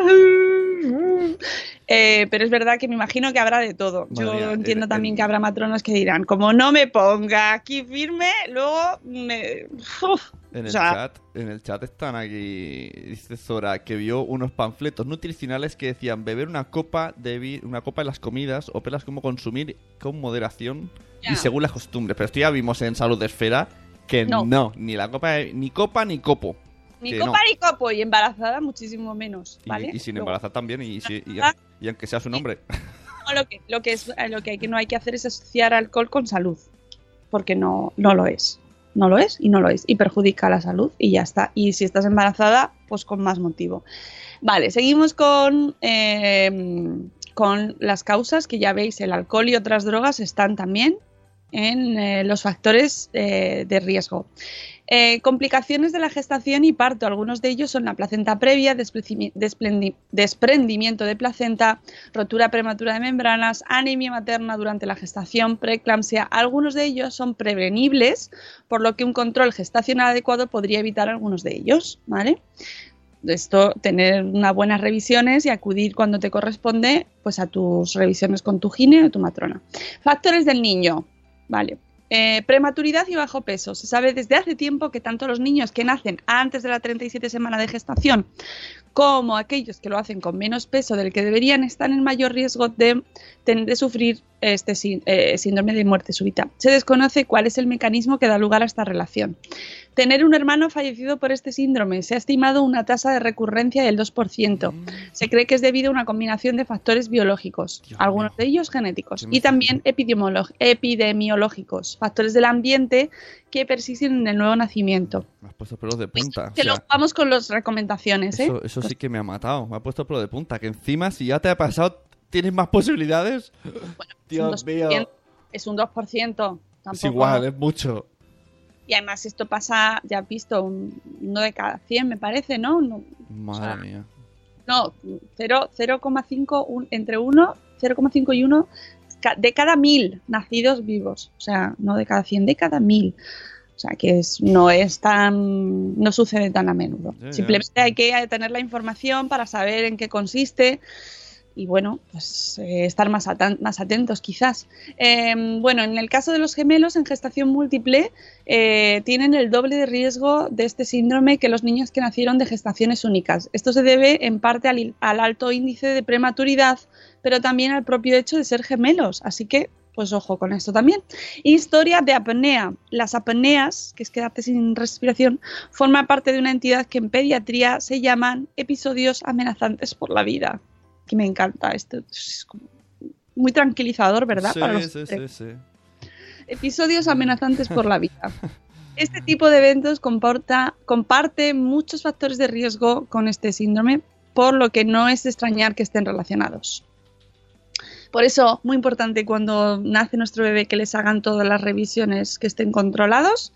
S1: eh, pero es verdad que me imagino que habrá de todo. Yo
S2: mía,
S1: entiendo
S2: el-
S1: también
S2: el-
S1: que habrá matronos que dirán, como no me ponga aquí firme, luego me... uf,
S2: En
S1: o
S2: el,
S1: sea,
S2: chat, en el chat están aquí, dice Zora, que vio unos panfletos nutricionales que decían beber una copa de vi- una copa en las comidas o pelas como consumir con moderación y según las costumbres. Pero esto ya vimos en Salud de Esfera que no,
S1: No.
S2: ni la copa, ni copa ni copo.
S1: Ni
S2: que
S1: copa
S2: no.
S1: ni copo, y embarazada muchísimo menos,
S2: Y,
S1: ¿vale?
S2: y sin embarazar también y, y- y aunque sea su nombre.
S1: no, lo que, lo que es eh, lo que hay que no hay que hacer es asociar alcohol con salud, porque no, no lo es. No lo es y no lo es. Y perjudica la salud y ya está. Y si estás embarazada, pues con más motivo. Vale, seguimos con, eh, con las causas que ya veis, el alcohol y otras drogas están también en eh, los factores eh, de riesgo. Eh, complicaciones de la gestación y parto. Algunos de ellos son la placenta previa, desprendimiento de placenta, rotura prematura de membranas, anemia materna durante la gestación, preeclampsia. Algunos de ellos son prevenibles, por lo que un control gestacional adecuado podría evitar algunos de ellos. ¿vale? Esto, tener unas buenas revisiones y acudir cuando te corresponde pues a tus revisiones con tu gine o tu matrona. Factores del niño. Vale. Eh, prematuridad y bajo peso. Se sabe desde hace tiempo que tanto los niños que nacen antes de la 37 semana de gestación como aquellos que lo hacen con menos peso del que deberían están en mayor riesgo de, sufrir este eh, síndrome de muerte súbita. Se desconoce cuál es el mecanismo que da lugar a esta relación. Tener un hermano fallecido por este síndrome. Se ha estimado una tasa de recurrencia del 2%. Se cree que es debido a una combinación de factores biológicos, algunos de ellos genéticos,
S2: ¿Qué me
S1: y también epidemiológicos, factores del ambiente que persisten en el nuevo nacimiento.
S2: Me has puesto pelos de punta. o
S1: Que luego vamos con las recomendaciones, ¿eh?
S2: eso, eso sí que me ha matado. Me ha puesto pelo de punta. Que encima, si ya te ha pasado, tienes más posibilidades. Dios
S1: es un
S2: mío.
S1: 2%, Es un 2%. Tampoco.
S2: Es igual, es mucho.
S1: Y además esto pasa, ya has visto, un- uno de cada 100 me parece, ¿no? No,
S2: Madre
S1: sea,
S2: mía.
S1: no, cero- 0,5, un- entre 1, 0,5 y 1 ca- de cada 1000 nacidos vivos. O sea, no de cada 100, de cada 1000. O sea, que es, no es tan. no sucede tan a menudo. Simplemente hay que tener la información para saber en qué consiste y, bueno, pues eh, estar más, atentos, quizás. Eh, bueno, en el caso de los gemelos en gestación múltiple, eh, tienen el doble de riesgo de este síndrome que los niños que nacieron de gestaciones únicas. Esto se debe en parte al, al alto índice de prematuridad, pero también al propio hecho de ser gemelos. Así que, pues ojo con esto también. Historia de apnea. Las apneas, que es quedarte sin respiración, forman parte de una entidad que en pediatría se llaman episodios amenazantes por la vida. Que me encanta esto. Es muy tranquilizador, ¿verdad?
S2: Sí,
S1: Para los-
S2: sí, sí, sí.
S1: episodios amenazantes por la vida. [LAUGHS] Este tipo de eventos comporta, comparte muchos factores de riesgo con este síndrome, por lo que no es extrañar que estén relacionados. Por eso, muy importante cuando nace nuestro bebé que les hagan todas las revisiones que estén controlados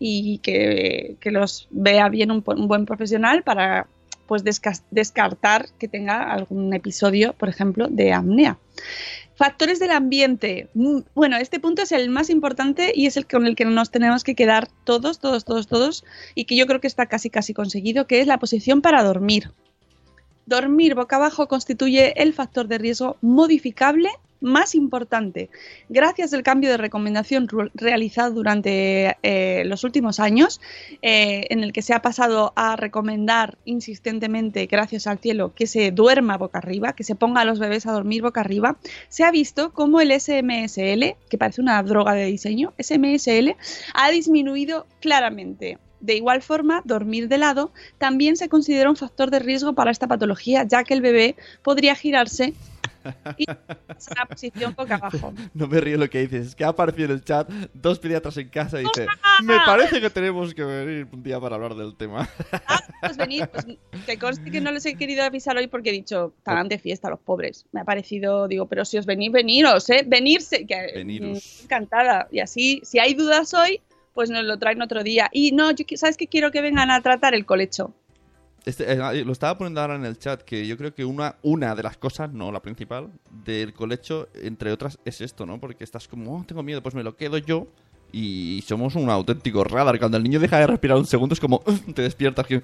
S1: y que, los vea bien un, buen profesional para pues desca- descartar que tenga algún episodio, por ejemplo, de apnea. Factores del ambiente. Mm, Bueno, este punto es el más importante y es el con el que nos tenemos que quedar todos, todos, todos, todos, y que yo creo que está casi, casi conseguido, que es la posición para dormir. Dormir boca abajo constituye el factor de riesgo modificable más importante. Gracias al cambio de recomendación realizado durante eh, los últimos años, eh, en el que se ha pasado a recomendar insistentemente, gracias al cielo, que se duerma boca arriba, que se ponga a los bebés a dormir boca arriba, se ha visto como el SMSL, que parece una droga de diseño, SMSL, ha disminuido claramente. De igual forma, dormir de lado también se considera un factor de riesgo para esta patología, ya que el bebé podría girarse y pasar a posición boca abajo. [LAUGHS]
S2: No me río lo que dices. Es que ha aparecido en el chat dos pediatras en casa y dice: Me parece que tenemos que venir un día para hablar del tema.
S1: Pues venid, pues que conste que no les he querido avisar hoy porque he dicho, estarán de fiesta los pobres. Me ha parecido, digo, pero si os venís, veniros, ¿eh? Venirse, que
S2: Veniros.
S1: mm, encantada. Y así, si hay dudas hoy, pues nos lo traen otro día. Y no, yo, ¿sabes qué? Quiero que vengan a tratar el colecho.
S2: Este, eh, lo estaba poniendo ahora en el chat, que yo creo que una, una de las cosas, no la principal, del colecho, entre otras, es esto, ¿no? Porque estás como, oh, tengo miedo, pues me lo quedo yo. Y somos un auténtico radar. Cuando el niño deja de respirar un segundo es como, te despiertas. Que.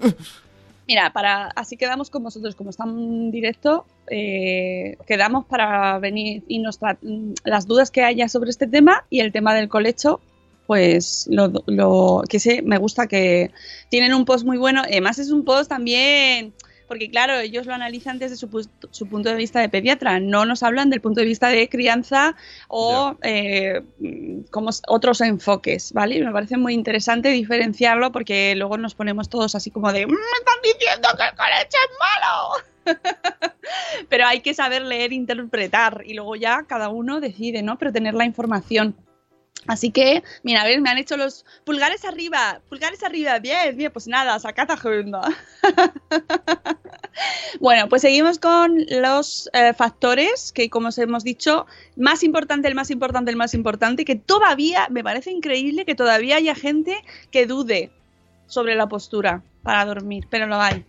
S1: Mira, para así quedamos con vosotros, como están en directo, eh, quedamos para venir y nos mm, las dudas que haya sobre este tema y el tema del colecho, pues lo, lo que sé, me gusta que tienen un post muy bueno. Además es un post también, porque claro, ellos lo analizan desde su, pu- su punto de vista de pediatra, no nos hablan del punto de vista de crianza o eh, como otros enfoques, ¿vale? Y me parece muy interesante diferenciarlo porque luego nos ponemos todos así como de, "Mm, me están diciendo que el colecho es malo. [LAUGHS] Pero hay que saber leer, interpretar y luego ya cada uno decide, ¿no? Pero tener la información. Así que, mira, a ver, me han hecho los pulgares arriba, pulgares arriba, bien, bien, pues nada, sacad agenda. [LAUGHS] bueno, pues seguimos con los eh, factores que, como os hemos dicho, más importante, el más importante, el más importante, que todavía, me parece increíble que todavía haya gente que dude sobre la postura para dormir, pero lo hay.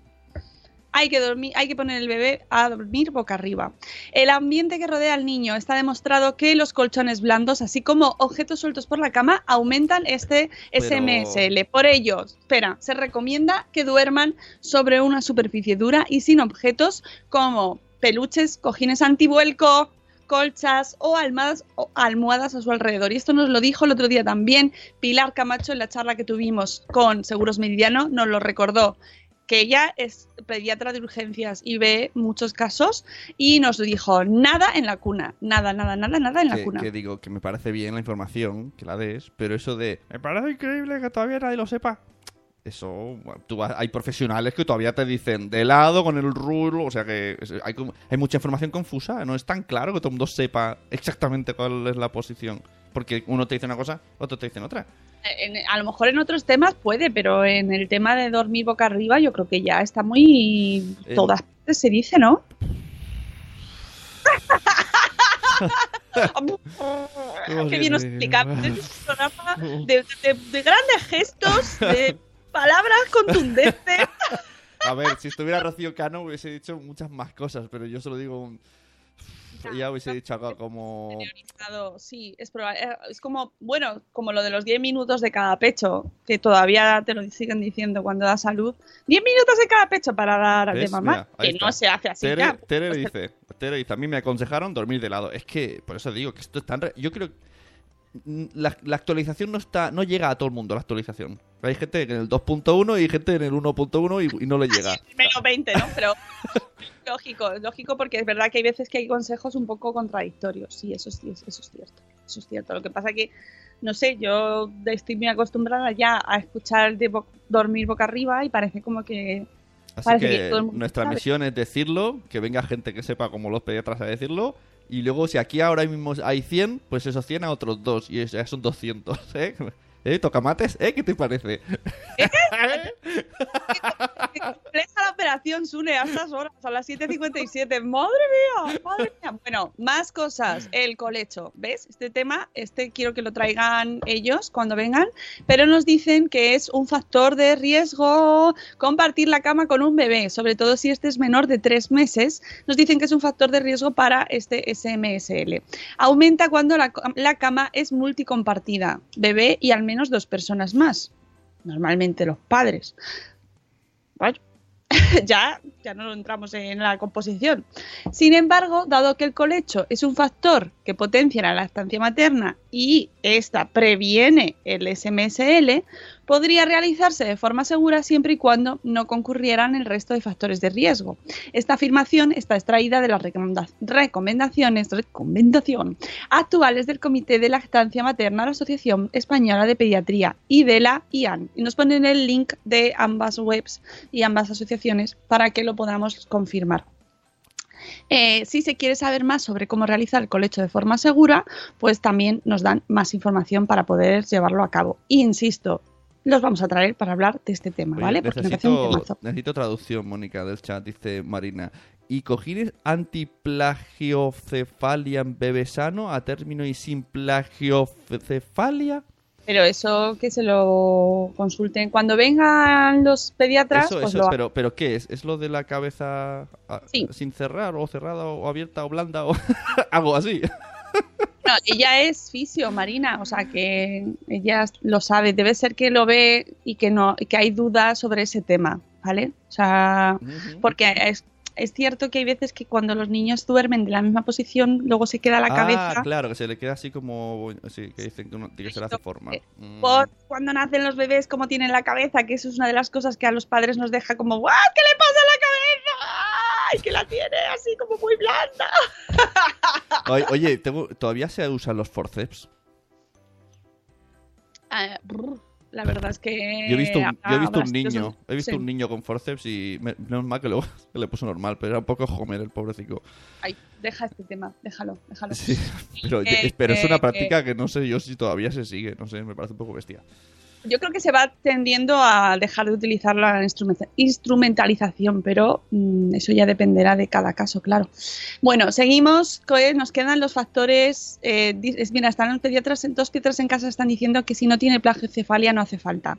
S1: Hay que dormir, hay que poner el bebé a dormir boca arriba. El ambiente que rodea al niño está demostrado que los colchones blandos, así como objetos sueltos por la cama, aumentan este
S2: Pero-
S1: SMSL. Por ello, espera, se recomienda que duerman sobre una superficie dura y sin objetos como peluches, cojines antivuelco, colchas o almohadas, o almohadas a su alrededor. Y esto nos lo dijo el otro día también Pilar Camacho en la charla que tuvimos con Seguros Meridiano, nos lo recordó que ella es pediatra de urgencias y ve muchos casos y nos dijo nada en la cuna, nada, nada, nada, nada en la
S2: que,
S1: cuna.
S2: que digo que me parece bien la información, que la des, pero eso de, me parece increíble que todavía nadie lo sepa. Eso, tú hay profesionales que todavía te dicen de lado con el rulo, o sea que hay, hay mucha información confusa, no es tan claro que todo el mundo sepa exactamente cuál es la posición, porque uno te dice una cosa, otro te dice otra.
S1: En- a lo mejor en otros temas puede, pero en el tema de dormir boca arriba yo creo que ya está muy...
S2: En-
S1: Todas partes se dice, ¿no? [LAUGHS] Qué bien nos explicamos. Es un programa [LAUGHS] de, de- de grandes gestos, de [LAUGHS] palabras contundentes.
S2: A ver, si estuviera Rocío Cano hubiese dicho muchas más cosas, pero yo solo digo... un- Ella hubiese dicho algo como...
S1: Sí, es, proba- eh, es como, bueno, como lo de los 10 minutos de cada pecho, que todavía te lo siguen diciendo cuando da salud. 10 minutos de cada pecho para dar de
S2: ¿Ves?
S1: mamá,
S2: Mira, ahí
S1: que
S2: está.
S1: no se hace así
S2: Tere,
S1: ya.
S2: Tere [LAUGHS] dice, Tere dice, a mí me aconsejaron dormir de lado. Es que, por eso digo que esto es tan... re- Yo creo mm, la, la actualización no está no llega a todo el mundo, la actualización. Hay gente en el 2.1 y gente en el 1.1 y, y no le llega.
S1: menos 20, ¿no? Pero [LAUGHS] lógico, lógico porque es verdad que hay veces que hay consejos un poco contradictorios. Sí, eso es, eso es cierto. Eso es cierto. Lo que pasa que, no sé, yo estoy muy acostumbrada ya a escuchar de bo- dormir boca arriba y parece como que...
S2: Así
S1: parece
S2: que,
S1: todo el mundo
S2: nuestra
S1: sabe.
S2: misión es decirlo, que venga gente que sepa como los pediatras a decirlo. Y luego, si aquí ahora mismo hay 100, pues esos 100 a otros dos. Y ya son 200, [LAUGHS] ¿eh? ¿Eh? ¿Tocamates? ¿Eh? ¿Qué te parece? [LAUGHS]
S1: compleja la operación, Sune, a estas horas, a las 7.57. ¡Madre mía! ¡Madre mía! Bueno, más cosas. El colecho. ¿Ves? Este tema, este quiero que lo traigan ellos cuando vengan, pero nos dicen que es un factor de riesgo compartir la cama con un bebé, sobre todo si este es menor de tres meses. Nos dicen que es un factor de riesgo para este SMSL. Aumenta cuando la, la cama es multicompartida, bebé y al menos dos personas más. Normalmente los padres. Bueno, [LAUGHS] ya, ya no entramos en la composición. Sin embargo, dado que el colecho es un factor que potencia la lactancia materna y esta previene el SMSL, podría realizarse de forma segura siempre y cuando no concurrieran el resto de factores de riesgo. Esta afirmación está extraída de las recomenda- recomendaciones actuales del Comité de Lactancia Materna de la Asociación Española de Pediatría y de la IAN. Y nos ponen el link de ambas webs y ambas asociaciones para que lo podamos confirmar. Eh, si se quiere saber más sobre cómo realizar el colecho de forma segura, pues también nos dan más información para poder llevarlo a cabo. Insisto, los vamos a traer para hablar de este tema,
S2: Oye,
S1: ¿vale? Porque me parece un
S2: necesito, necesito traducción, Mónica, del chat, dice Marina. ¿Y cojines antiplagiocefalia en bebé sano a término y sin plagiocefalia?
S1: Pero eso que se lo consulten. Cuando vengan los pediatras,
S2: Eso,
S1: pues
S2: eso,
S1: lo
S2: pero, pero ¿qué es? ¿Es lo de la cabeza ah,
S1: Sí.
S2: sin cerrar o cerrada o abierta o blanda o [LAUGHS] algo así?
S1: No, ella es fisio, Marina, o sea que ella lo sabe. Debe ser que lo ve y que no, que hay dudas sobre ese tema, ¿vale? O sea, porque es, es cierto que hay veces que cuando los niños duermen de la misma posición, luego se queda la
S2: ah,
S1: cabeza.
S2: claro, que se le queda así como... Sí, que dicen que uno que ser hace forma. Mm.
S1: Por cuando nacen los bebés, cómo tienen la cabeza, que eso es una de las cosas que a los padres nos deja como, ¡guau! ¿Qué le pasa a la cabeza? ¡Ay, que la tiene así como muy blanda! [LAUGHS]
S2: Oye, oye, tengo- ¿todavía se usan los forceps?
S1: Ah, brr, la verdad es que.
S2: Yo he visto un, yo he visto un niño, he visto
S1: sí.
S2: un niño con forceps y me- menos mal que luego [LAUGHS] que le puso normal, pero era un poco Homer el pobrecito.
S1: Ay, deja este tema, déjalo, déjalo.
S2: Sí, [LAUGHS] pero,
S1: Eh,
S2: pero es una
S1: eh,
S2: práctica que no sé yo si todavía se sigue, no sé, me parece un poco bestia.
S1: Yo creo que se va tendiendo a dejar de utilizar la instrument- instrumentalización, pero mm, eso ya dependerá de cada caso, claro. Bueno, seguimos. Nos quedan los factores. eh, mira, están los pediatras, dos pediatras en casa están diciendo que si no tiene plagiocefalia no hace falta.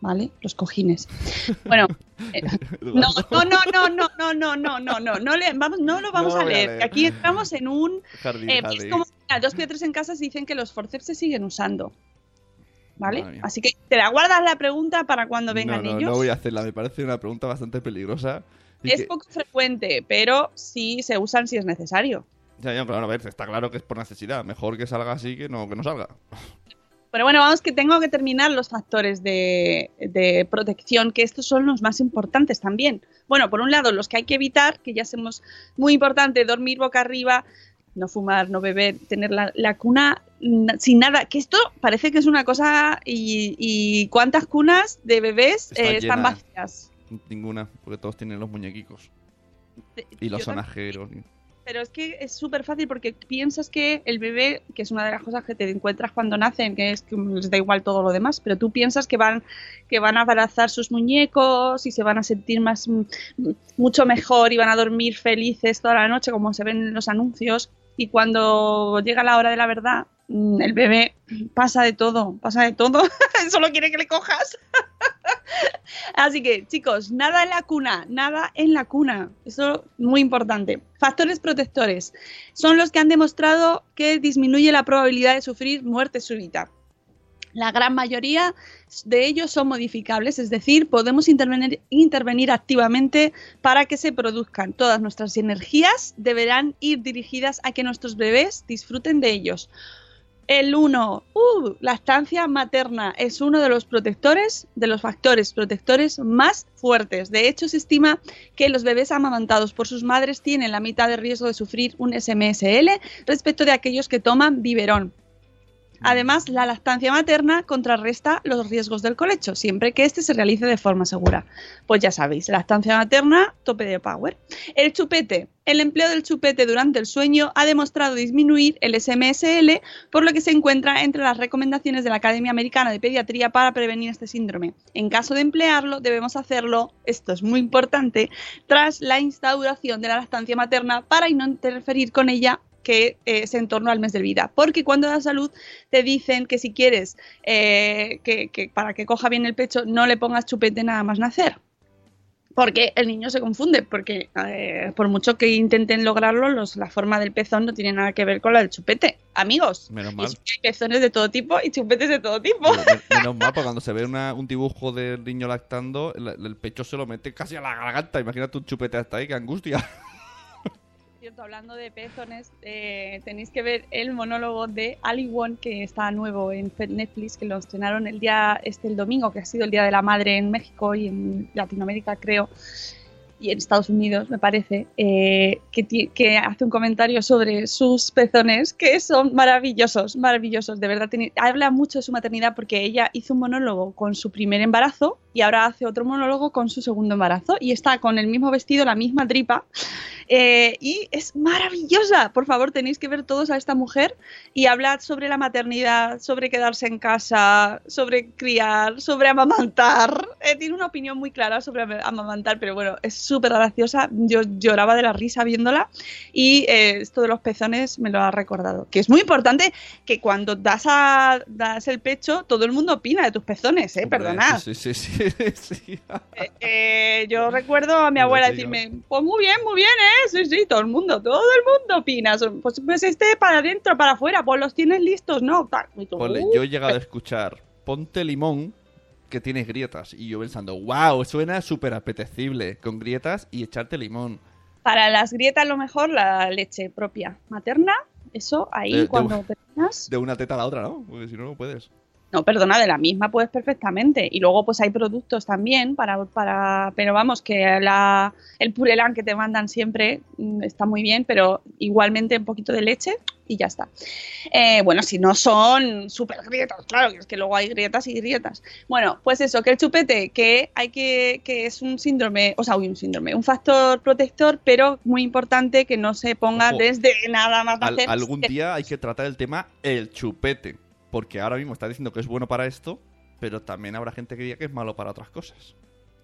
S1: ¿Vale? Los cojines. Bueno, eh, no, no, no, no, no, no, no, no, no, no, no, le, vamos, no lo vamos
S2: No
S1: a leer. Aquí entramos en un
S2: Jardín,
S1: eh,
S2: jardín.
S1: es como mira, dos pediatras en casa dicen que los forceps se siguen usando. ¿Vale? Así que te la guardas la pregunta para cuando
S2: No,
S1: vengan
S2: no,
S1: ellos.
S2: no voy a hacerla, me parece una pregunta bastante peligrosa. y
S1: es
S2: que-
S1: poco frecuente, pero sí se usan si es necesario.
S2: Ya, ya, claro, a ver, está claro que es por necesidad, mejor que salga así que no, que no salga. [LAUGHS]
S1: Pero bueno, vamos que tengo que terminar los factores de, de protección, que estos son los más importantes también. Bueno, por un lado, los que hay que evitar, que ya somos muy importante, dormir boca arriba, no fumar, no beber, tener la, la cuna na- sin nada. Que esto parece que es una cosa y, y cuántas cunas de bebés
S2: Está
S1: eh, están
S2: llena.
S1: vacías.
S2: Ninguna, porque todos tienen los muñequicos. Y los sonajeros.
S1: Pero es que es súper fácil porque piensas que el bebé, que es una de las cosas que te encuentras cuando nacen, que es que les da igual todo lo demás, pero tú piensas que van, que van a abrazar sus muñecos y se van a sentir más mucho mejor y van a dormir felices toda la noche, como se ven en los anuncios. Y cuando llega la hora de la verdad, mm, el bebé pasa de todo, pasa de todo. [LAUGHS] Solo quiere que le cojas. [LAUGHS] Así que, chicos, nada en la cuna, nada en la cuna. Eso es muy importante. Factores protectores son los que han demostrado que disminuye la probabilidad de sufrir muerte súbita. La gran mayoría de ellos son modificables, es decir, podemos intervenir, activamente para que se produzcan. Todas nuestras energías deberán ir dirigidas a que nuestros bebés disfruten de ellos. El 1, uh, la estancia materna es uno de los protectores, de los factores protectores más fuertes. De hecho, se estima que los bebés amamantados por sus madres tienen la mitad de riesgo de sufrir un SMSL respecto de aquellos que toman biberón. Además, la lactancia materna contrarresta los riesgos del colecho, siempre que éste se realice de forma segura. Pues ya sabéis, lactancia materna, tope de power. El chupete. El empleo del chupete durante el sueño ha demostrado disminuir el SMSL, por lo que se encuentra entre las recomendaciones de la Academia Americana de Pediatría para prevenir este síndrome. En caso de emplearlo, debemos hacerlo, esto es muy importante, tras la instauración de la lactancia materna para no interferir con ella que eh, es en torno al mes de vida. Porque cuando da salud te dicen que si quieres eh, que, que para que coja bien el pecho no le pongas chupete nada más nacer. Porque el niño se confunde, porque eh, por mucho que intenten lograrlo, los, la forma del pezón no tiene nada que ver con la del chupete. Amigos,
S2: Menos mal.
S1: y hay pezones de todo tipo y chupetes de todo tipo.
S2: Men- Menos mal, porque cuando se ve una- un dibujo del niño lactando, el, el pecho se lo mete casi a la garganta. Imagínate un chupete hasta ahí, qué angustia.
S1: Cierto, hablando de pezones, eh, tenéis que ver el monólogo de Ali Wong, que está nuevo en Netflix, que lo estrenaron el día, este el domingo, que ha sido el Día de la Madre en México y en Latinoamérica, creo, y en Estados Unidos, me parece, eh, que, que hace un comentario sobre sus pezones, que son maravillosos, maravillosos, de verdad. habla mucho de su maternidad porque ella hizo un monólogo con su primer embarazo y ahora hace otro monólogo con su segundo embarazo y está con el mismo vestido, la misma tripa. Eh, y es maravillosa. Por favor, tenéis que ver todos a esta mujer y hablar sobre la maternidad, sobre quedarse en casa, sobre criar, sobre amamantar. Eh, tiene una opinión muy clara sobre am- amamantar, pero bueno, es súper graciosa. Yo lloraba de la risa viéndola y eh, esto de los pezones me lo ha recordado. Que es muy importante que cuando das, a, das el pecho, todo el mundo opina de tus pezones, ¿eh?
S2: Hombre,
S1: Perdonad.
S2: Sí, sí, sí. sí. [LAUGHS]
S1: Eh, eh, yo recuerdo a mi abuela decirme, pues muy bien, muy bien, ¿eh? Sí, sí, todo el mundo, todo el mundo opina. Pues, pues este para adentro, para afuera, pues los tienes listos, ¿no? Tú, "Uh".
S2: yo he llegado a escuchar, ponte limón que tienes grietas. Y yo pensando, wow, suena súper apetecible, con grietas y echarte limón.
S1: Para las grietas, lo mejor, la leche propia materna. Eso ahí,
S2: De- de-
S1: cuando terminas.
S2: De una teta a la otra, ¿no? Porque si no, no puedes.
S1: No, perdona, de la misma puedes perfectamente. Y luego, pues hay productos también para. para pero vamos, que la, el purelán que te mandan siempre mm, está muy bien, pero igualmente un poquito de leche y ya está. Eh, bueno, si no son súper grietas, claro, que es que luego hay grietas y grietas. Bueno, pues eso, que el chupete, que hay que, que es un síndrome, o sea, un síndrome, un factor protector, pero muy importante que no se ponga
S2: Ojo.
S1: desde nada más
S2: Al-
S1: nacer.
S2: algún día hay que tratar el tema el chupete. Porque ahora mismo está diciendo que es bueno para esto, pero también habrá gente que diga que es malo para otras cosas.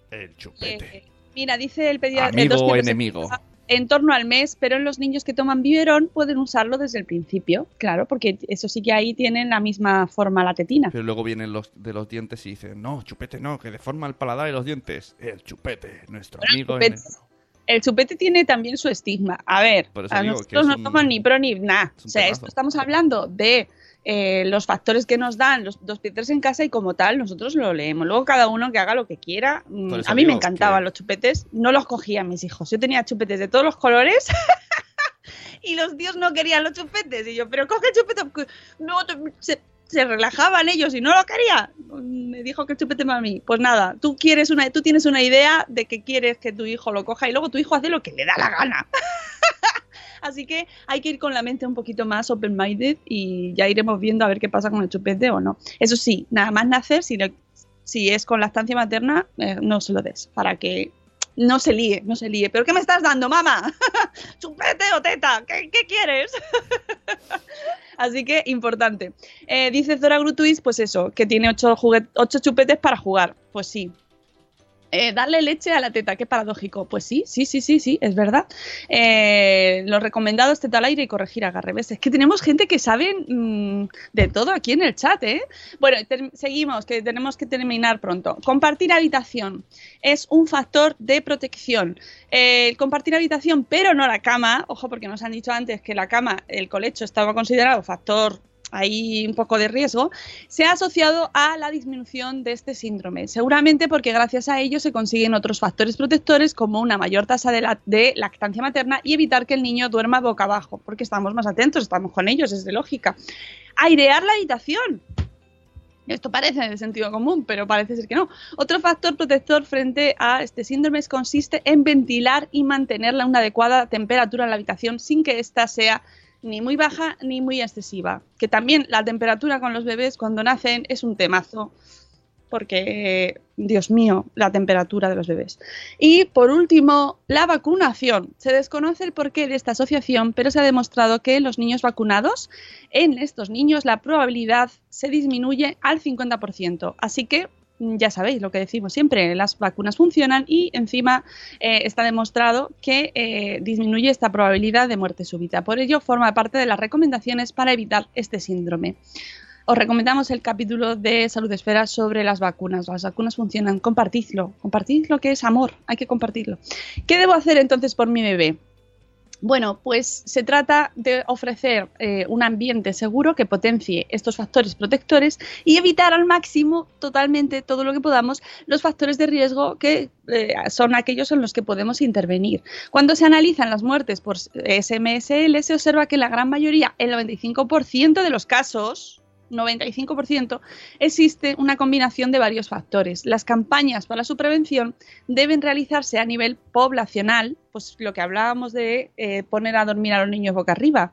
S2: El chupete.
S1: Eh, mira, dice el pediatra.
S2: Amigo
S1: dos
S2: o enemigo.
S1: En torno al mes, pero en los niños que toman biberón pueden usarlo desde el principio, claro, porque eso sí que ahí tienen la misma forma la tetina.
S2: Pero luego vienen los de los dientes y dicen, no, chupete no, que deforma el paladar y los dientes. El chupete, nuestro amigo.
S1: chupete.
S2: enemigo.
S1: El chupete tiene también su estigma. A ver, a nosotros no toman ni pro ni nada. O sea, esto estamos hablando de eh, los factores que nos dan los dos pietros en casa y como tal nosotros lo leemos. Luego cada uno que haga lo que quiera. Mm, A mí me encantaban
S2: que-
S1: los chupetes. No los cogían mis hijos. Yo tenía chupetes de todos los colores. [LAUGHS] y los tíos no querían los chupetes. Y yo, pero coge el chupete. porque No, se, se relajaban ellos y no lo quería. Me dijo que chupete mí. Pues nada, tú quieres una, tú tienes una idea de que quieres que tu hijo lo coja y luego tu hijo hace lo que le da la gana. [LAUGHS] Así que hay que ir con la mente un poquito más open-minded y ya iremos viendo a ver qué pasa con el chupete o no. Eso sí, nada más nacer, si, si es con lactancia materna, eh, no se lo des, para que no se líe, no se líe. ¿Pero qué me estás dando, mamá? [LAUGHS] ¿Chupete o teta? ¿Qué, quieres? [LAUGHS] Así que importante. Eh, dice Zora Grutuis, pues eso, que tiene ocho, ocho chupetes para jugar. Pues sí. Eh, darle leche a la teta, qué paradójico. Pues sí, sí, sí, sí, sí, es verdad. Eh, lo recomendado es teta al aire y corregir agarreves. Es que tenemos gente que sabe mm, de todo aquí en el chat, ¿eh? Bueno, seguimos, que tenemos que terminar pronto. Compartir habitación es un factor de protección. Eh, compartir habitación, pero no la cama. Ojo, porque nos han dicho antes que la cama, el colecho, estaba considerado factor ahí un poco de riesgo, se ha asociado a la disminución de este síndrome. Seguramente porque gracias a ello se consiguen otros factores protectores como una mayor tasa de lactancia materna y evitar que el niño duerma boca abajo, porque estamos más atentos, estamos con ellos, es de lógica. Airear la habitación. Esto parece de sentido común, pero parece ser que no. Otro factor protector frente a este síndrome consiste en ventilar y mantener una adecuada temperatura en la habitación sin que ésta sea ni muy baja ni muy excesiva. Que también la temperatura con los bebés cuando nacen es un temazo, porque, Dios mío, la temperatura de los bebés. Y por último, la vacunación. Se desconoce el porqué de esta asociación, pero se ha demostrado que en los niños vacunados, en estos niños la probabilidad se disminuye al 50%. Así que ya sabéis lo que decimos siempre, las vacunas funcionan y encima eh, está demostrado que eh, disminuye esta probabilidad de muerte súbita. Por ello, forma parte de las recomendaciones para evitar este síndrome. Os recomendamos el capítulo de Salud Esfera sobre las vacunas. Las vacunas funcionan, compartidlo, compartid lo que es amor, hay que compartirlo. ¿Qué debo hacer entonces por mi bebé? Bueno, pues se trata de ofrecer eh, un ambiente seguro que potencie estos factores protectores y evitar al máximo totalmente todo lo que podamos los factores de riesgo que eh, son aquellos en los que podemos intervenir. Cuando se analizan las muertes por SMSL se observa que la gran mayoría, el 95% de los casos, 95%, existe una combinación de varios factores. Las campañas para su prevención deben realizarse a nivel poblacional, pues lo que hablábamos de eh, poner a dormir a los niños boca arriba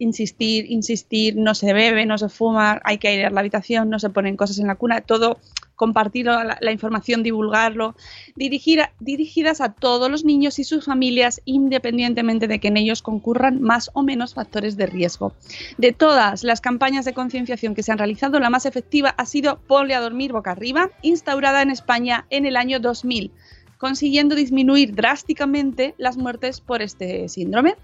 S1: insistir, insistir, no se bebe, no se fuma, hay que airear la habitación, no se ponen cosas en la cuna, todo compartir la, información, divulgarlo, dirigidas a todos los niños y sus familias independientemente de que en ellos concurran más o menos factores de riesgo. De todas las campañas de concienciación que se han realizado, la más efectiva ha sido Ponle a dormir boca arriba, instaurada en España en el año 2000 consiguiendo disminuir drásticamente las muertes por este síndrome.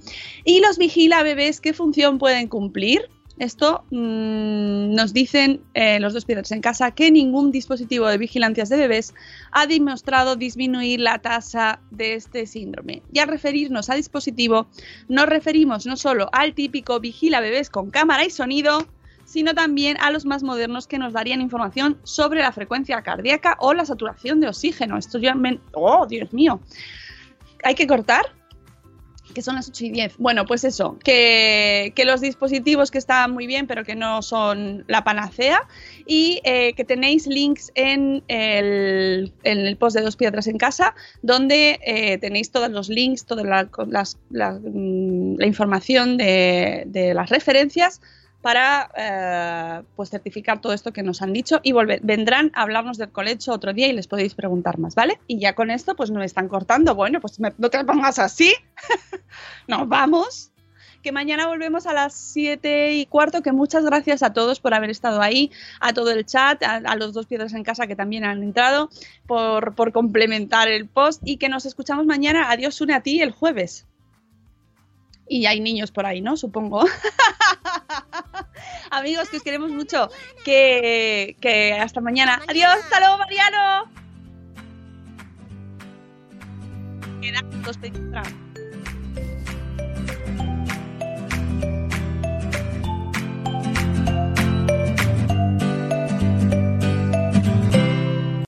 S1: Y los vigila bebés, ¿qué función pueden cumplir? Esto mmm, nos dicen eh, los dos piedras en casa que ningún dispositivo de vigilancias de bebés ha demostrado disminuir la tasa de este síndrome. Y al referirnos a dispositivo, nos referimos no solo al típico vigila bebés con cámara y sonido, sino también a los más modernos que nos darían información sobre la frecuencia cardíaca o la saturación de oxígeno. Esto ya me... ¡Oh, Dios mío! ¿Hay que cortar? Que son las 8 y 10. Bueno, pues eso, que, los dispositivos que están muy bien, pero que no son la panacea, y eh, que tenéis links en el, en el, post de Dos Piedras en Casa, donde eh, tenéis todos los links, toda la, mm, información de, de las referencias para eh, pues certificar todo esto que nos han dicho y vendrán a hablarnos del colecho otro día y les podéis preguntar más, ¿vale? Y ya con esto pues no me están cortando, bueno, pues no te pongas así, [LAUGHS] nos vamos, que mañana volvemos a las 7 y cuarto, que muchas gracias a todos por haber estado ahí, a todo el chat, a, los dos piedras en casa que también han entrado, por, por complementar el post y que nos escuchamos mañana. Adiós, une a ti el jueves. Y hay niños por ahí, ¿no? Supongo. [LAUGHS] Amigos, que os queremos mucho. Que, que hasta mañana. Adiós, hasta luego, Mariano. Quedan dos